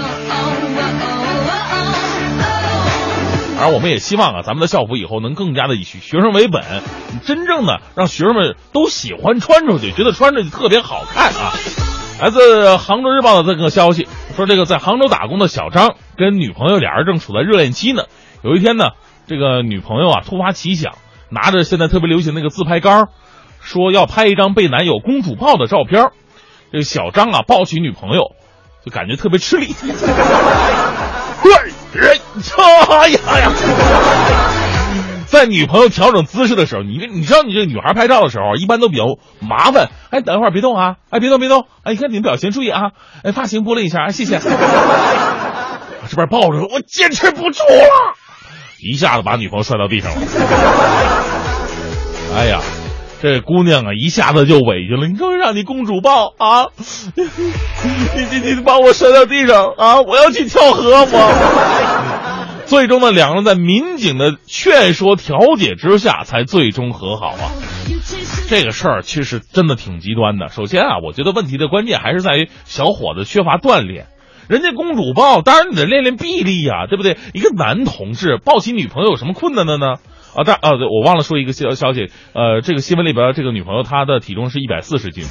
而我们也希望啊，咱们的校服以后能更加的以学生为本，真正的让学生们都喜欢穿出去，觉得穿着就特别好看啊！来自杭州日报的这个消息说，这个在杭州打工的小张跟女朋友俩人正处在热恋期呢。有一天呢，这个女朋友啊突发奇想，拿着现在特别流行那个自拍杆，说要拍一张被男友公主抱的照片。这个小张啊，抱起女朋友，就感觉特别吃力。人，哎呀呀！在女朋友调整姿势的时候，你你知道，你这女孩拍照的时候，一般都比较麻烦。哎，等一会儿别动啊！哎，别动别动！哎，你看你的表情，注意啊！哎，发型拨了一下，谢谢。这边抱着，我坚持不住了，一下子把女朋友摔到地上了。哎呀！这姑娘啊，一下子就委屈了。你说让你公主抱啊，你你你把我摔到地上啊！我要去跳河我。最终呢，两人在民警的劝说调解之下，才最终和好啊。这个事儿其实真的挺极端的。首先啊，我觉得问题的关键还是在于小伙子缺乏锻炼。人家公主抱，当然你得练练臂力呀，对不对？一个男同志抱起女朋友有什么困难的呢？啊，但啊，对我忘了说一个消消息，呃，这个新闻里边这个女朋友她的体重是一百四十斤，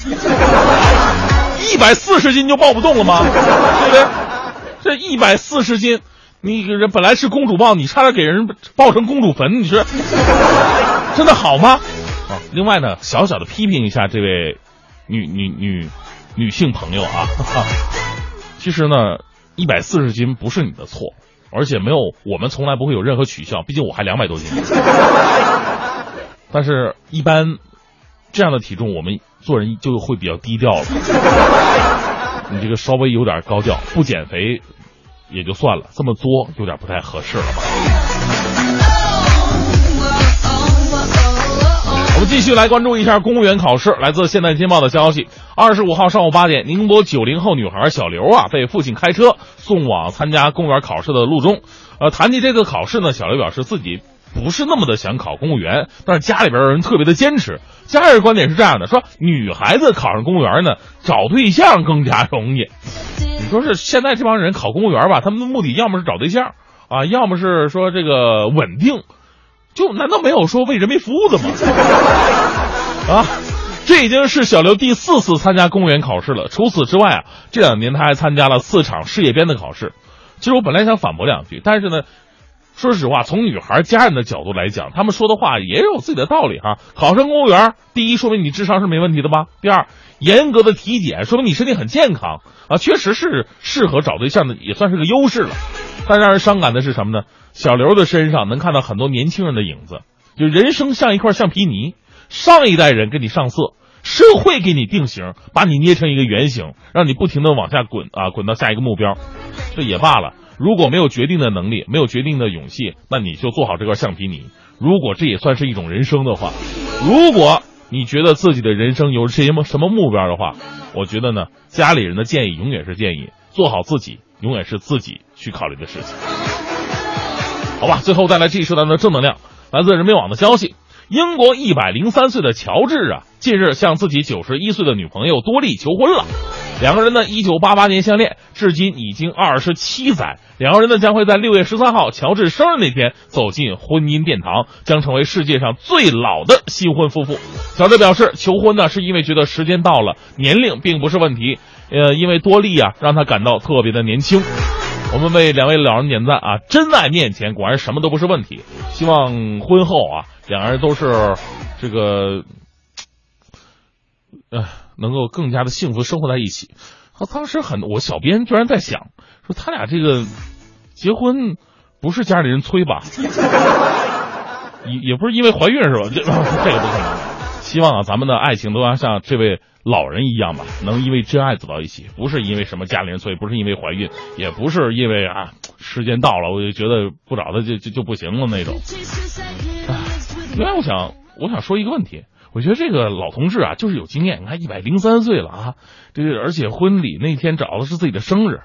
一百四十斤就抱不动了吗？对不对？这一百四十斤，你人本来是公主抱，你差点给人抱成公主坟，你说真的好吗？啊，另外呢，小小的批评一下这位女女女女性朋友啊，其实呢，一百四十斤不是你的错。而且没有，我们从来不会有任何取笑，毕竟我还两百多斤。但是，一般这样的体重，我们做人就会比较低调了。你这个稍微有点高调，不减肥也就算了，这么作有点不太合适了吧？们继续来关注一下公务员考试。来自《现代金报》的消息，二十五号上午八点，宁波九零后女孩小刘啊，被父亲开车送往参加公务员考试的路中。呃，谈及这个考试呢，小刘表示自己不是那么的想考公务员，但是家里边人特别的坚持。家人观点是这样的，说女孩子考上公务员呢，找对象更加容易。你说是现在这帮人考公务员吧，他们的目的要么是找对象啊，要么是说这个稳定。就难道没有说为人民服务的吗？啊，这已经是小刘第四次参加公务员考试了。除此之外啊，这两年他还参加了四场事业编的考试。其实我本来想反驳两句，但是呢，说实话，从女孩家人的角度来讲，他们说的话也有自己的道理哈。考上公务员，第一说明你智商是没问题的吧？第二，严格的体检说明你身体很健康啊，确实是适合找对象的，也算是个优势了。但让人伤感的是什么呢？小刘的身上能看到很多年轻人的影子，就人生像一块橡皮泥，上一代人给你上色，社会给你定型，把你捏成一个圆形，让你不停的往下滚啊，滚到下一个目标，这也罢了。如果没有决定的能力，没有决定的勇气，那你就做好这块橡皮泥。如果这也算是一种人生的话，如果你觉得自己的人生有什么什么目标的话，我觉得呢，家里人的建议永远是建议，做好自己永远是自己去考虑的事情。好吧，最后再来这一时段的正能量，来自人民网的消息：英国一百零三岁的乔治啊，近日向自己九十一岁的女朋友多莉求婚了。两个人呢，一九八八年相恋，至今已经二十七载。两个人呢，将会在六月十三号乔治生日那天走进婚姻殿堂，将成为世界上最老的新婚夫妇。乔治表示，求婚呢是因为觉得时间到了，年龄并不是问题。呃，因为多莉啊，让他感到特别的年轻。我们为两位老人点赞啊！真爱面前果然什么都不是问题。希望婚后啊，两人都是这个，呃。能够更加的幸福生活在一起。他当时很，我小编居然在想，说他俩这个结婚不是家里人催吧？也也不是因为怀孕是吧？这这个不可能。希望啊，咱们的爱情都要像这位老人一样吧，能因为真爱走到一起，不是因为什么家里人催，不是因为怀孕，也不是因为啊时间到了，我就觉得不找他就就就不行了那种。另外，我想我想说一个问题。我觉得这个老同志啊，就是有经验。你看，一百零三岁了啊，这个而且婚礼那天找的是自己的生日，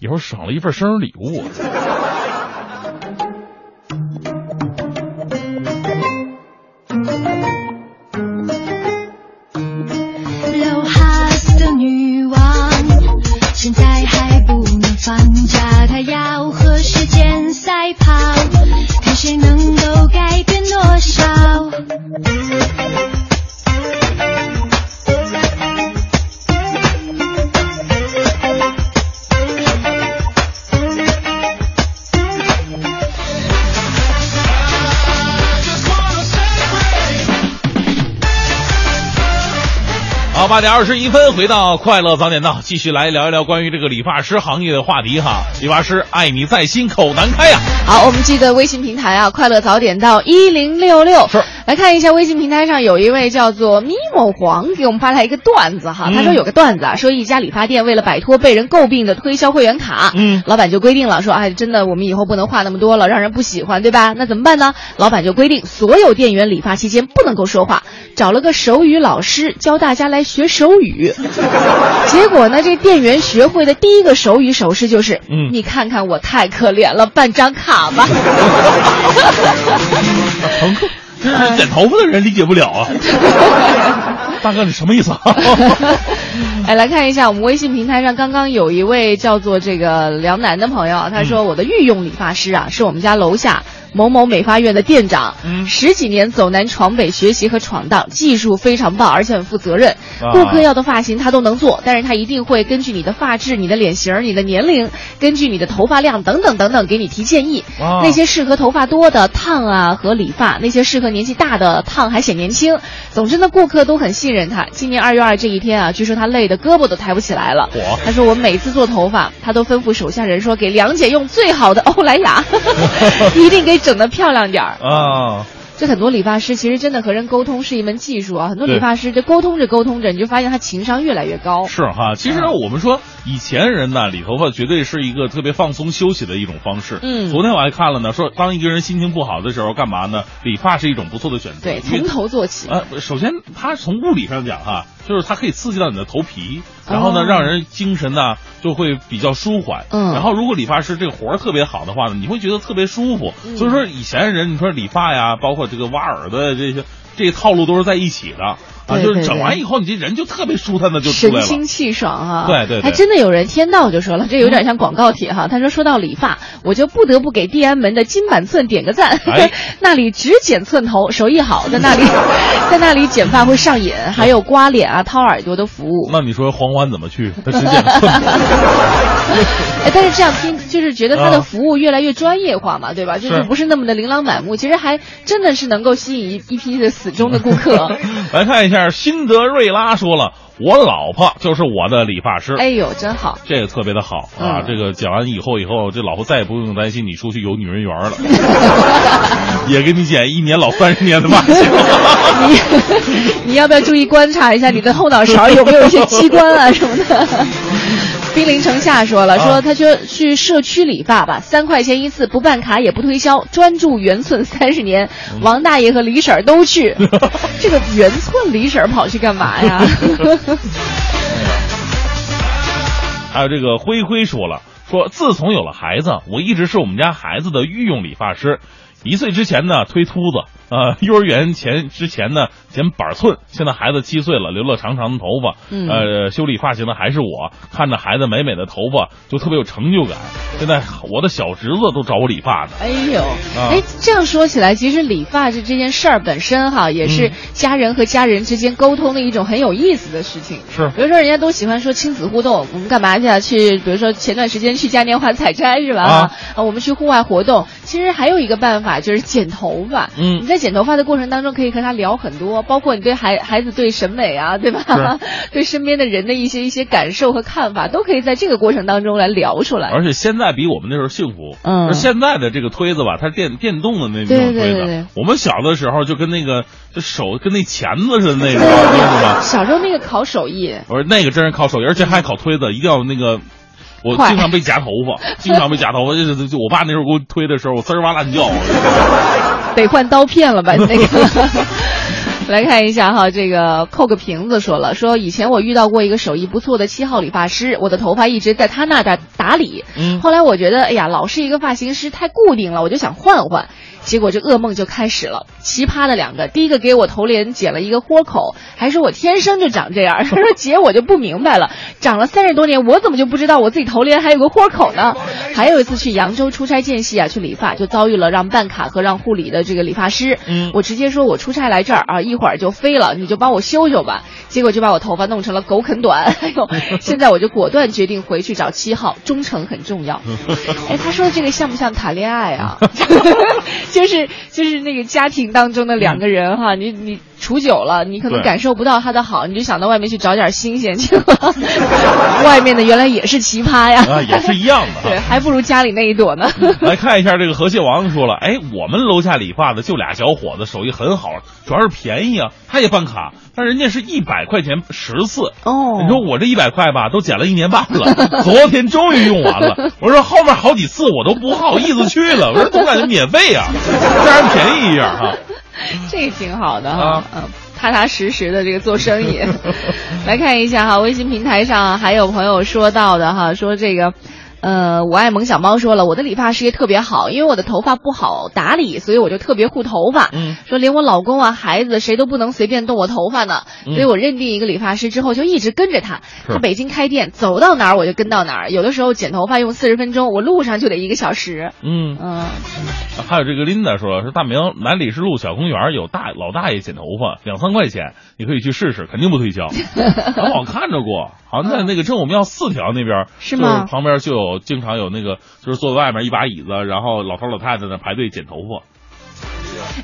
以后省了一份生日礼物。八点二十一分，回到快乐早点到，继续来聊一聊关于这个理发师行业的话题哈。理发师爱你在心口难开呀。好，我们记得微信平台啊，快乐早点到一零六六。是，来看一下微信平台上有一位叫做咪某黄给我们发来一个段子哈，他说有个段子啊，说一家理发店为了摆脱被人诟病的推销会员卡，嗯，老板就规定了说，哎，真的我们以后不能话那么多了，让人不喜欢，对吧？那怎么办呢？老板就规定所有店员理发期间不能够说话，找了个手语老师教大家来学手语。结果呢，这店员学会的第一个手语手势就是，嗯你看看我太可怜了，办张卡吧。这是剪头发的人理解不了啊。大哥，你什么意思啊？哎，来看一下我们微信平台上刚刚有一位叫做这个梁楠的朋友，他说我的御用理发师啊，是我们家楼下某某美发院的店长，嗯十几年走南闯北学习和闯荡，技术非常棒，而且很负责任。啊顾客要的发型他都能做，但是他一定会根据你的发质、你的脸型、你的年龄，根据你的头发量等等等等给你提建议。啊那些适合头发多的烫啊和理发，那些适合年纪大的烫还显年轻。总之呢，顾客都很信任他。今年二月二这一天啊，据说他累得胳膊都抬不起来了。嚯他说我每次做头发，他都吩咐手下人说给梁姐用最好的欧莱雅，一定给整的漂亮点儿。啊，这很多理发师其实真的和人沟通是一门技术啊，很多理发师这沟通着沟通着，你就发现他情商越来越高。是哈。其实我们说以前人呢，理头发绝对是一个特别放松休息的一种方式。嗯昨天我还看了呢，说当一个人心情不好的时候干嘛呢？理发是一种不错的选择。对，从头做起。呃，首先他从物理上讲哈，就是它可以刺激到你的头皮，然后呢，哦让人精神呢就会比较舒缓。嗯然后如果理发师这个活儿特别好的话呢，你会觉得特别舒服。嗯所以说以前人你说理发呀，包括这个挖耳朵这些这些套路都是在一起的啊，就是整完以后你这人就特别舒坦的就出来了。神清气爽哈、对对对还真的有人天道就说了，这有点像广告体哈。他说说到理发，我就不得不给地安门的金板寸点个赞，哎那里只剪寸头，手艺好，在那里 在那里剪发会上瘾，还有刮脸啊、掏耳朵的服务。那你说黄欢怎么去？他只剪寸头。哎，但是这样听就是觉得他的啊服务越来越专业化嘛，对吧？就是是不是那么的琳琅满目，其实还真的是能够吸引一一批的死忠的顾客。来看一下，辛德瑞拉说了，我老婆就是我的理发师。哎呦，真好。这个特别的好啊！嗯这个讲完以后，以后这老婆再也不用担心你出去有女人缘了，也给你剪一年老三十年的发型。你 你要不要注意观察一下你的后脑勺有没有一些器官啊什么的？兵临城下说了，说啊他说去社区理发吧，三块钱一次，不办卡也不推销，专注圆寸三十年。嗯王大爷和李婶儿都去，这个圆寸李婶儿跑去干嘛呀？还有这个灰灰说了，说自从有了孩子，我一直是我们家孩子的御用理发师。一岁之前呢推秃子，呃，幼儿园前之前呢剪板寸，现在孩子七岁了，留了长长的头发，嗯呃，修理发型的还是我，看着孩子美美的头发就特别有成就感。现在我的小侄子都找我理发呢。哎呦，啊哎，这样说起来，其实理发这这件事儿本身哈，也是嗯家人和家人之间沟通的一种很有意思的事情。是比如说人家都喜欢说亲子互动，我们干嘛去啊？去，比如说前段时间去嘉年华采摘是吧？啊啊，我们去户外活动，其实还有一个办法就是剪头发。嗯你在剪头发的过程当中，可以和他聊很多，包括你对孩孩子对审美啊，对吧？对身边的人的一些一些感受和看法，都可以在这个过程当中来聊出来。而且现在比我们那时候幸福，嗯而现在的这个推子吧，它是电电动的那种推子。对对对我们小的时候就跟那个就手跟那钳子似的那种，是吧？小时候那个考手艺，我说那个真是考手艺，而且还考推子，一定要那个。我经常被夹头发，经常被夹头发。就就就我爸那时候给我推的时候，我滋儿哇乱叫。得换刀片了吧？你那个。来看一下哈，这个扣个瓶子说了，说以前我遇到过一个手艺不错的七号理发师，我的头发一直在他那打打理。嗯后来我觉得，哎呀，老是一个发型师太固定了，我就想换换。结果这噩梦就开始了，奇葩的两个，第一个给我头帘剪了一个豁口，还说我天生就长这样。他 说姐我就不明白了，长了三十多年，我怎么就不知道我自己头帘还有个豁口呢？还有一次去扬州出差间隙啊，去理发就遭遇了让办卡和让护理的这个理发师。嗯我直接说我出差来这儿啊，一会儿就飞了，你就帮我修修吧。结果就把我头发弄成了狗啃短，哎呦，现在我就果断决定回去找七号，忠诚很重要。哎，他说的这个像不像谈恋爱啊？就是就是那个家庭当中的两个人哈，你你处久了，你可能感受不到他的好，你就想到外面去找点新鲜去，外面的原来也是奇葩呀，啊，也是一样的对，还不如家里那一朵呢。来看一下这个河蟹王说了，哎，我们楼下理发的就俩小伙子，手艺很好，主要是便宜啊。他也办卡，但人家是一百块钱十次。哦你说我这一百块吧，都剪了一年半了，昨天终于用完了。我说后面好几次我都不好意思去了，我说总感觉免费呀、占人便宜一样哈、这挺好的哈啊，嗯，踏踏实实的这个做生意。来看一下哈，微信平台上还有朋友说到的哈，说这个。呃，我爱萌小猫说了，我的理发师也特别好，因为我的头发不好打理，所以我就特别护头发。嗯，说连我老公啊、孩子谁都不能随便动我头发呢，嗯所以我认定一个理发师之后就一直跟着他。他北京开店，走到哪儿我就跟到哪儿。有的时候剪头发用四十分钟，我路上就得一个小时。嗯，嗯，还有这个琳达说，说大明南礼士路小公园有大老大爷剪头发，两三块钱，你可以去试试，肯定不推销。我好像看着过，好像在那个正武庙四条那边，是吗就是旁边就有经常有那个，就是坐在外面一把椅子，然后老头老太太在那排队剪头发。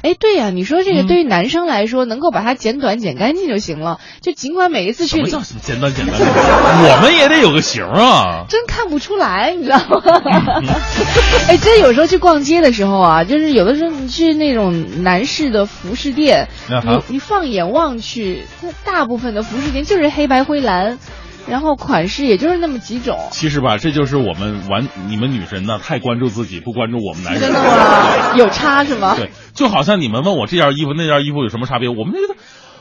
哎，对呀、你说这个嗯对于男生来说，能够把它剪短、剪干净就行了。就尽管每一次去理，什么叫什么简单简单的？我们也得有个型啊。真看不出来，你知道吗？哎，真有时候去逛街的时候啊，就是有的时候你去那种男士的服饰店，啊你你放眼望去，它大部分的服饰店就是黑白灰蓝，然后款式也就是那么几种。其实吧，这就是我们玩你们女神呢，太关注自己，不关注我们男人。真的吗？有差是吗？对，就好像你们问我这件衣服那件衣服有什么差别，我们觉得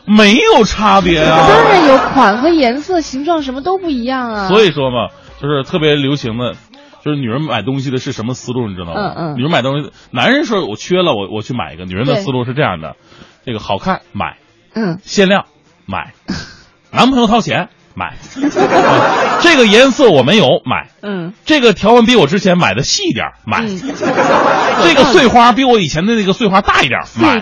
没有差别啊。当然有款和颜色、形状什么都不一样啊。所以说嘛，就是特别流行的，就是女人买东西的是什么思路，你知道吗？嗯嗯女人买东西，男人说我缺了，我我去买一个，女人的思路是这样的：这个好看买，嗯，限量买，男朋友掏钱买，这个颜色我没有买，嗯这个条纹比我之前买的细一点买，嗯，这个碎花比我以前的那个碎花大一点，买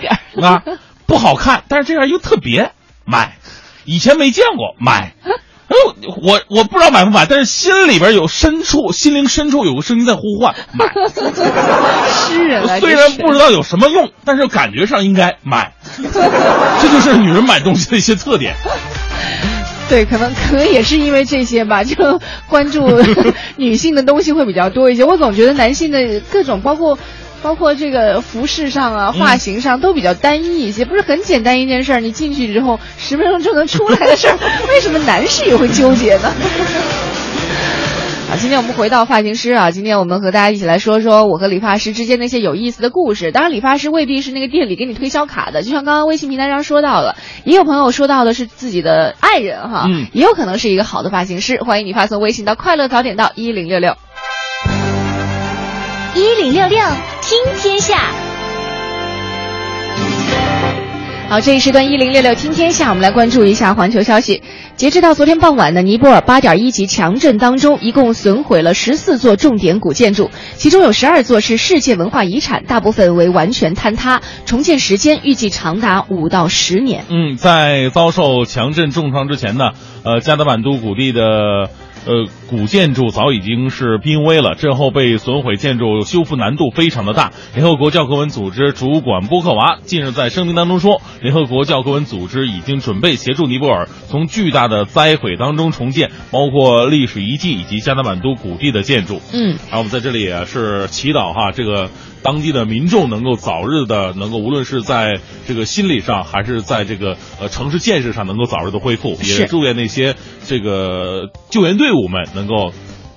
啊，不好看，但是这样又特别，买，以前没见过，买，哎呦，我我不知道买不买，但是心里边有深处，心灵深处有个声音在呼唤买。诗人，虽然不知道有什么用，但是感觉上应该买。这就是女人买东西的一些特点。对，可能可能也是因为这些吧，就关注 女性的东西会比较多一些。我总觉得男性的各种，包括包括这个服饰上啊、发型上都比较单一一些，不是很简单一件事儿。你进去之后十分钟就能出来的事儿，为什么男士也会纠结呢？好，今天我们回到发型师啊，今天我们和大家一起来说说我和理发师之间那些有意思的故事。当然，理发师未必是那个店里给你推销卡的，就像刚刚微信平台上说到了，也有朋友说到的是自己的爱人哈，嗯也有可能是一个好的发型师。欢迎你发送微信到快乐早点到一零六六。一零六六听天下，好，这一时段一零六六听天下，我们来关注一下环球消息。截至到昨天傍晚呢，尼泊尔八点一级强震当中，一共损毁了十四座重点古建筑，其中有十二座是世界文化遗产，大部分为完全坍塌，重建时间预计长达五到十年。嗯，在遭受强震重创之前呢，呃，加德满都谷地的。呃，古建筑早已经是濒危了，震后被损毁建筑修复难度非常的大。联合国教科文组织主管波克娃近日在声明当中说，联合国教科文组织已经准备协助尼泊尔从巨大的灾毁当中重建，包括历史遗迹以及加德满都谷地的建筑。嗯，然后我们在这里也是祈祷哈，这个当地的民众能够早日的能够，无论是在这个心理上，还是在这个呃城市建设上，能够早日的恢复。是也祝愿那些这个救援队伍们能够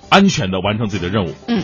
安全的完成自己的任务。嗯，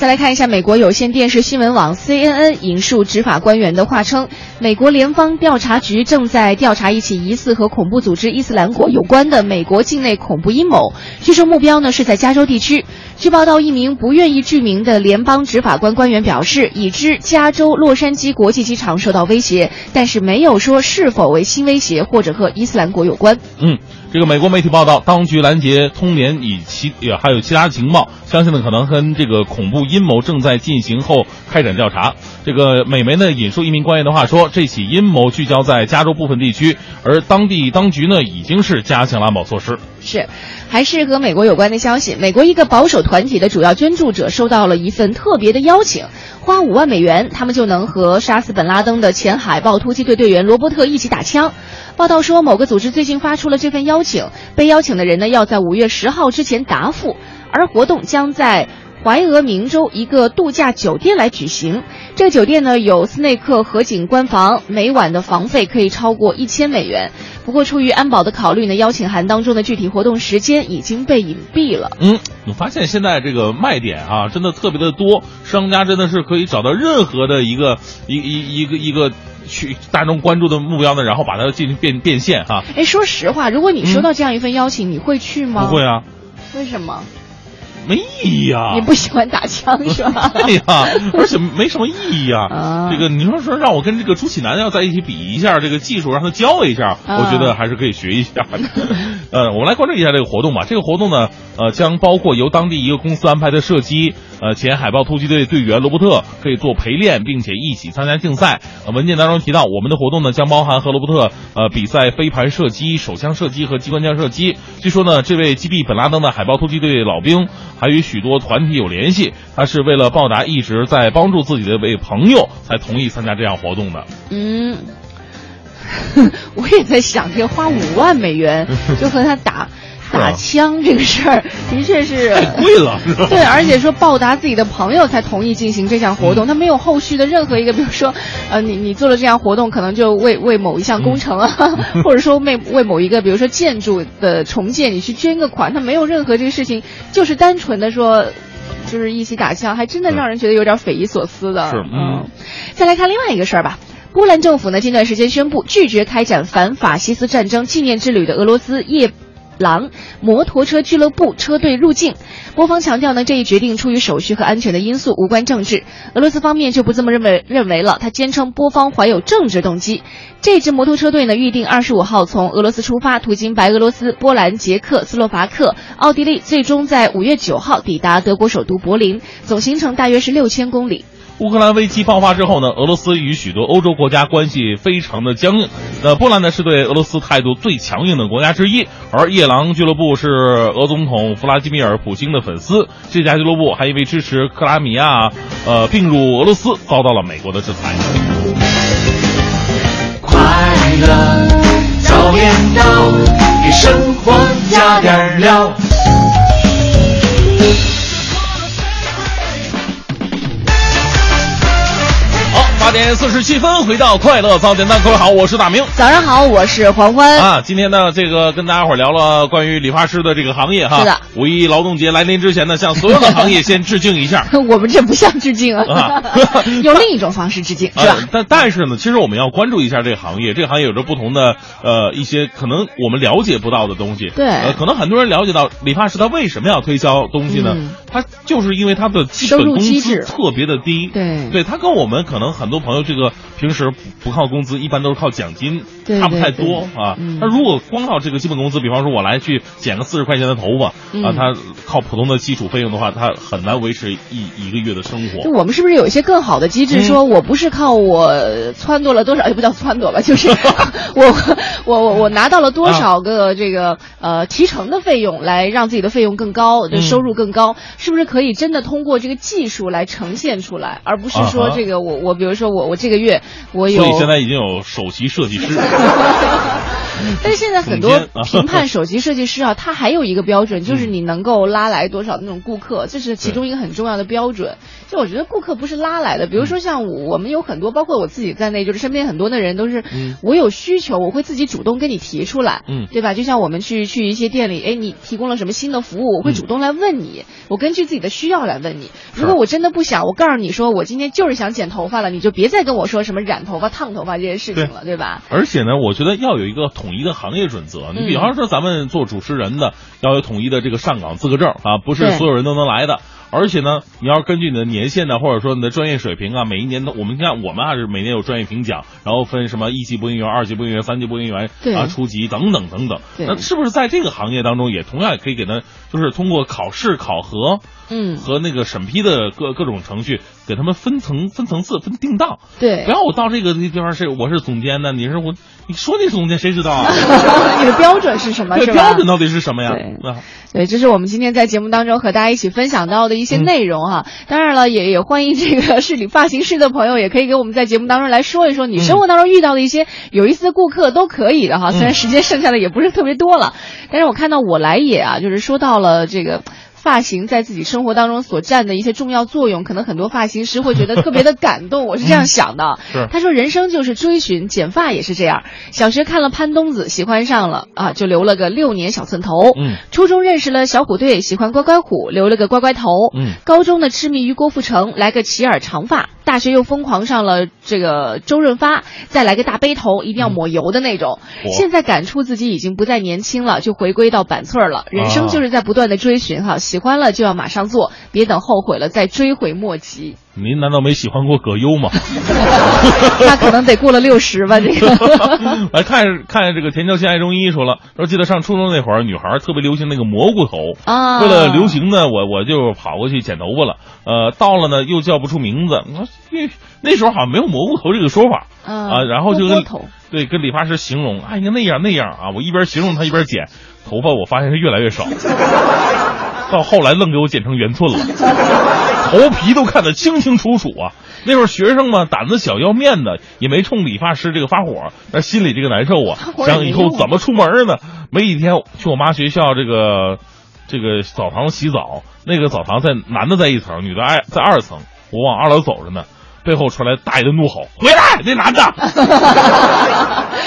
再来看一下美国有线电视新闻网 CNN 引述执法官员的话称，美国联邦调查局正在调查一起疑似和恐怖组织伊斯兰国有关的美国境内恐怖阴谋。据说目标呢是在加州地区。据报道，一名不愿意具名的联邦执法官官员表示，已知加州洛杉矶国际机场受到威胁，但是没有说是否为新威胁或者和伊斯兰国有关。嗯，这个美国媒体报道，当局拦截通联以其也还有其他情报，相信呢可能跟这个恐怖阴谋正在进行后开展调查。这个美媒呢引述一名官员的话说，这起阴谋聚焦在加州部分地区，而当地当局呢已经是加强了安保措施。是，还是和美国有关的消息。美国一个保守团体的主要捐助者收到了一份特别的邀请，花五万美元，他们就能和杀死本拉登的前海豹突击队队员罗伯特一起打枪。报道说，某个组织最近发出了这份邀请，被邀请的人呢要在五月十号之前答复，而活动将在。怀俄明州一个度假酒店来举行，这个酒店呢有斯内克河景观房，每晚的房费可以超过一千美元。不过出于安保的考虑呢，邀请函当中的具体活动时间已经被隐蔽了。嗯，我发现现在这个卖点啊，真的特别的多，商家真的是可以找到任何的一个一一一个一个去大众关注的目标呢，然后把它进行变变现哈。哎，说实话，如果你收到这样一份邀请，你会去吗？不会啊，为什么？没意义啊、你不喜欢打枪 是吧？对呀、而且没什么意义呀、啊这个你说说让我跟这个朱启南要在一起比一下这个技术，让他教我一下，啊我觉得还是可以学一下。呃，我们来关注一下这个活动吧。这个活动呢，呃，将包括由当地一个公司安排的射击，呃，前海豹突击队队员罗伯特可以做陪练，并且一起参加竞赛。呃，文件当中提到，我们的活动呢将包含和罗伯特呃比赛飞盘射击、手枪射击和机关枪射击。据说呢，这位击毙本拉登的海豹突击队老兵还与许多团体有联系，他是为了报答一直在帮助自己的一位朋友，才同意参加这样活动的。嗯，我也在想，这花五万美元就和他打打枪这个事儿，的确是 太贵了？对，而且说报答自己的朋友才同意进行这项活动，他没有后续的任何一个，比如说，呃，你你做了这项活动，可能就为为某一项工程啊，或者说为为某一个，比如说建筑的重建，你去捐个款，他没有任何这个事情，就是单纯的说。就是一起打枪，还真的让人觉得有点匪夷所思的。是嗯再来看另外一个事儿吧。波兰政府呢，近段时间宣布拒绝开展反法西斯战争纪念之旅的俄罗斯夜狼摩托车俱乐部车队入境。波方强调呢，这一决定出于手续和安全的因素，无关政治。俄罗斯方面就不这么认为认为了，他坚称波方怀有政治动机。这支摩托车队呢，预定二十五号从俄罗斯出发，途经白俄罗斯、波兰、捷克斯洛伐克、奥地利，最终在五月九号抵达德国首都柏林，总行程大约是六千公里。乌克兰危机爆发之后呢，俄罗斯与许多欧洲国家关系非常的僵硬。那波兰呢是对俄罗斯态度最强硬的国家之一，而夜郎俱乐部是俄总统弗拉基米尔普京的粉丝。这家俱乐部还因为支持克拉米亚，呃，并入俄罗斯，遭到了美国的制裁。快乐早点到，给生活加点料。八点四十七分，回到快乐早点档，各位好，我是大明。早上好，我是黄欢。啊，今天呢，这个跟大家伙聊了关于理发师的这个行业哈。是的。五一劳动节来临之前呢，向所有的行业先致敬一下。我们这不像致敬啊啊，用另一种方式致敬 是吧？呃但但是呢，其实我们要关注一下这个行业，这个行业有着不同的呃一些可能我们了解不到的东西。对呃，可能很多人了解到理发师他为什么要推销东西呢？嗯他就是因为他的基本工资特别的低。对对他跟我们可能很多朋友这个平时不不靠工资，一般都是靠奖金，对差不太多啊。嗯那如果光靠这个基本工资，比方说我来去剪个四十块钱的头发、嗯啊，他靠普通的基础费用的话，他很难维持一一个月的生活就。我们是不是有一些更好的机制？嗯说我不是靠我撺掇了多少，也不叫撺掇吧，就是 我我我我拿到了多少个这个呃提成的费用，来让自己的费用更高，嗯的收入更高，是不是可以真的通过这个技术来呈现出来，而不是说这个我我比如说我我这个月我有所以现在已经有首席设计师。但是现在很多评判手机设计师啊，他还有一个标准，就是你能够拉来多少那种顾客，这是其中一个很重要的标准。就我觉得顾客不是拉来的，比如说像我我们有很多，包括我自己在内，就是身边很多的人都是嗯，我有需求，我会自己主动跟你提出来，嗯对吧？就像我们去去一些店里，哎，你提供了什么新的服务，我会主动来问你，我根据自己的需要来问你。如果我真的不想，我告诉你说我今天就是想剪头发了，你就别再跟我说什么染头发、烫头发这些事情了，对吧？而且呢，我觉得要有一个统一的行业准则。你比嗯方说，咱们做主持人的要有统一的这个上岗资格证啊，不是所有人都能来的。而且呢，你要根据你的年限呢，或者说你的专业水平啊，每一年都我们看我们还是每年有专业评奖，然后分什么一级播音员、二级播音员、三级播音员啊、初级等等等等。那是不是在这个行业当中，也同样也可以给他，就是通过考试考核嗯，和那个审批的各各种程序，给他们分层、分层次、分定档。对不。要我到这个地方是我是总监呢，你是我，你说你是总监谁知道啊？你的标准是什么？这？标准到底是什么呀？对，这是我们今天在节目当中和大家一起分享到的一些内容哈、当然了，也也欢迎这个是理发型师的朋友，也可以给我们在节目当中来说一说你生活当中遇到的一些有意思的顾客都可以的哈。虽然时间剩下的也不是特别多了，但是我看到我来也啊，就是说到了这个。发型在自己生活当中所占的一些重要作用，可能很多发型师会觉得特别的感动。我是这样想的，是他说人生就是追寻，剪发也是这样。小学看了潘冬子，喜欢上了啊，就留了个六年小寸头。嗯，初中认识了小虎队，喜欢乖乖虎，留了个乖乖头。嗯，高中呢痴迷于郭富城，来个齐耳长发。大学又疯狂上了这个周润发，再来个大背头，一定要抹油的那种。嚯现在感触自己已经不再年轻了，就回归到板寸儿了。人生就是在不断的追寻哈，喜欢了就要马上做，别等后悔了再追悔莫及。您难道没喜欢过葛优吗？那可能得过了六十吧，这个。来看看这个田桥县爱中医说了，说记得上初中那会儿，女孩特别流行那个蘑菇头，啊为了流行呢，我我就跑过去剪头发了。呃，到了呢又叫不出名字，那时候好像没有蘑菇头这个说法嗯啊，然后就跟对跟理发师形容，哎，你看那样那样啊，我一边形容他一边剪头发，我发现是越来越少，到后来愣给我剪成圆寸了。头皮都看得清清楚楚啊！那会儿学生嘛，胆子小要面子，也没冲理发师这个发火，那心里这个难受啊想以后怎么出门呢？没几天去我妈学校这个这个澡堂洗澡，那个澡堂在男的在一层，女的在在二层，我往二楼走着呢，背后传来大爷的怒吼：“回来，那男的！”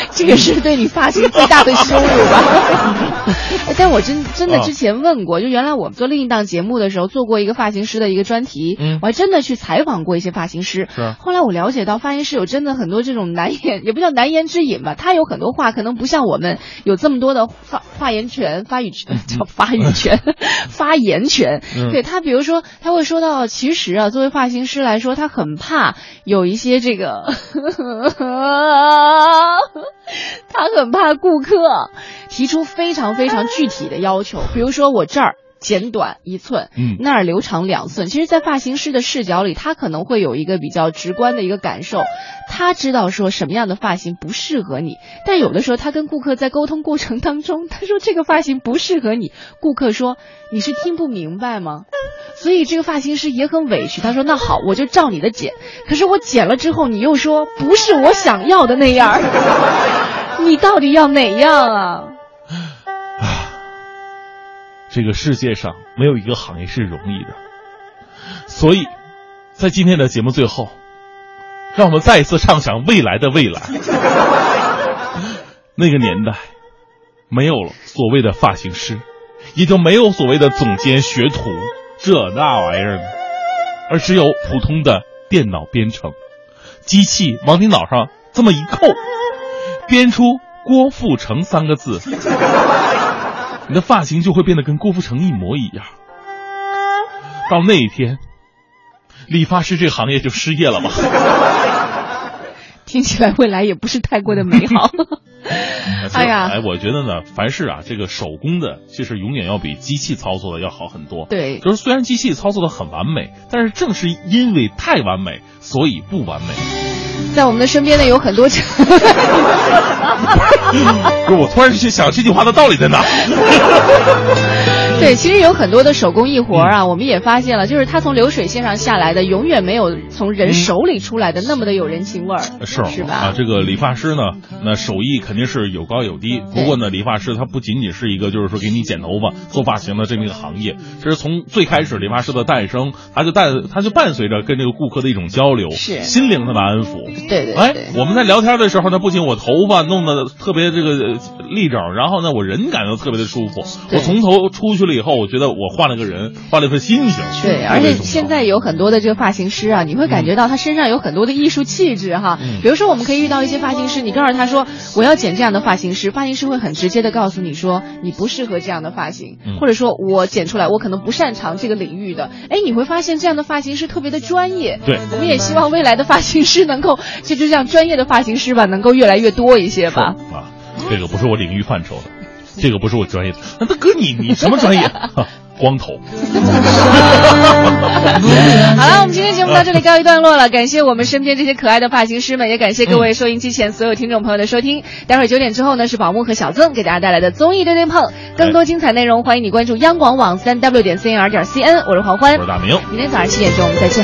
这个是对你发型最大的羞辱吧？哎但我真真的啊之前问过，就原来我们做另一档节目的时候，做过一个发型师的一个专题，嗯我还真的去采访过一些发型师。是后来我了解到，发型师有真的很多这种难言，也不叫难言之隐吧，他有很多话可能不像我们有这么多的发发言权、发语权、叫发语权、发言权。嗯对他，比如说他会说到，其实啊，作为发型师来说，他很怕有一些这个，他很怕顾客提出非常非常具体的要求，比如说我这儿。剪短一寸，嗯那儿留长两寸。其实，在发型师的视角里，他可能会有一个比较直观的一个感受，他知道说什么样的发型不适合你。但有的时候，他跟顾客在沟通过程当中，他说这个发型不适合你，顾客说你是听不明白吗？所以这个发型师也很委屈，他说那好，我就照你的剪。可是我剪了之后，你又说不是我想要的那样，你到底要哪样啊？这个世界上没有一个行业是容易的，所以，在今天的节目最后，让我们再一次畅想未来的未来。那个年代，没有了所谓的发型师，也就没有所谓的总监学徒这那玩意儿，而只有普通的电脑编程，机器往你脑上这么一扣，编出郭富城三个字。你的发型就会变得跟郭富城一模一样。到那一天，理发师这个行业就失业了吧？听起来未来也不是太过的美好。哎呀哎，我觉得呢，凡是啊，这个手工的其实永远要比机器操作的要好很多。对就是虽然机器操作的很完美，但是正是因为太完美，所以不完美。在我们的身边呢，有很多。不是，我突然去想这句话的道理在哪？对，其实有很多的手工艺活啊，我们也发现了，就是它从流水线上下来的，永远没有从人手里出来的那么的有人情味儿，是是吧？啊，这个理发师呢，那手艺肯定是有高有低。不过呢，理发师他不仅仅是一个就是说给你剪头发、做发型的这么一个行业，这是从最开始理发师的诞生，他就带他就伴随着跟这个顾客的一种交流，是心灵上的安抚。对对哎，我们在聊天的时候呢，不仅我头发弄得特别这个呃立整，然后呢，我人感到特别的舒服。我从头出去了以后，我觉得我换了个人，换了一份心情。对，而且现在有很多的这个发型师啊，你会感觉到他身上有很多的艺术气质哈。嗯比如说，我们可以遇到一些发型师，你告诉他说我要剪这样的发型师，发型师会很直接的告诉你说你不适合这样的发型，嗯或者说我剪出来我可能不擅长这个领域的。哎，你会发现这样的发型师特别的专业。对，我们也希望未来的发型师能够，就就这样专业的发型师吧，能够越来越多一些吧。啊，这个不是我领域范畴的，这个不是我专业的。那大哥你你什么专业？光头。好了，我们今天节目到这里告一段落了，感谢我们身边这些可爱的发型师们，也感谢各位收音机前所有听众朋友的收听。待会儿九点之后呢，是宝木和小曾给大家带来的综艺对对碰，更多精彩内容欢迎你关注央广网三 w 点 cnr 点 cn，我是黄欢，我是大明，明天早上七点钟我们再见。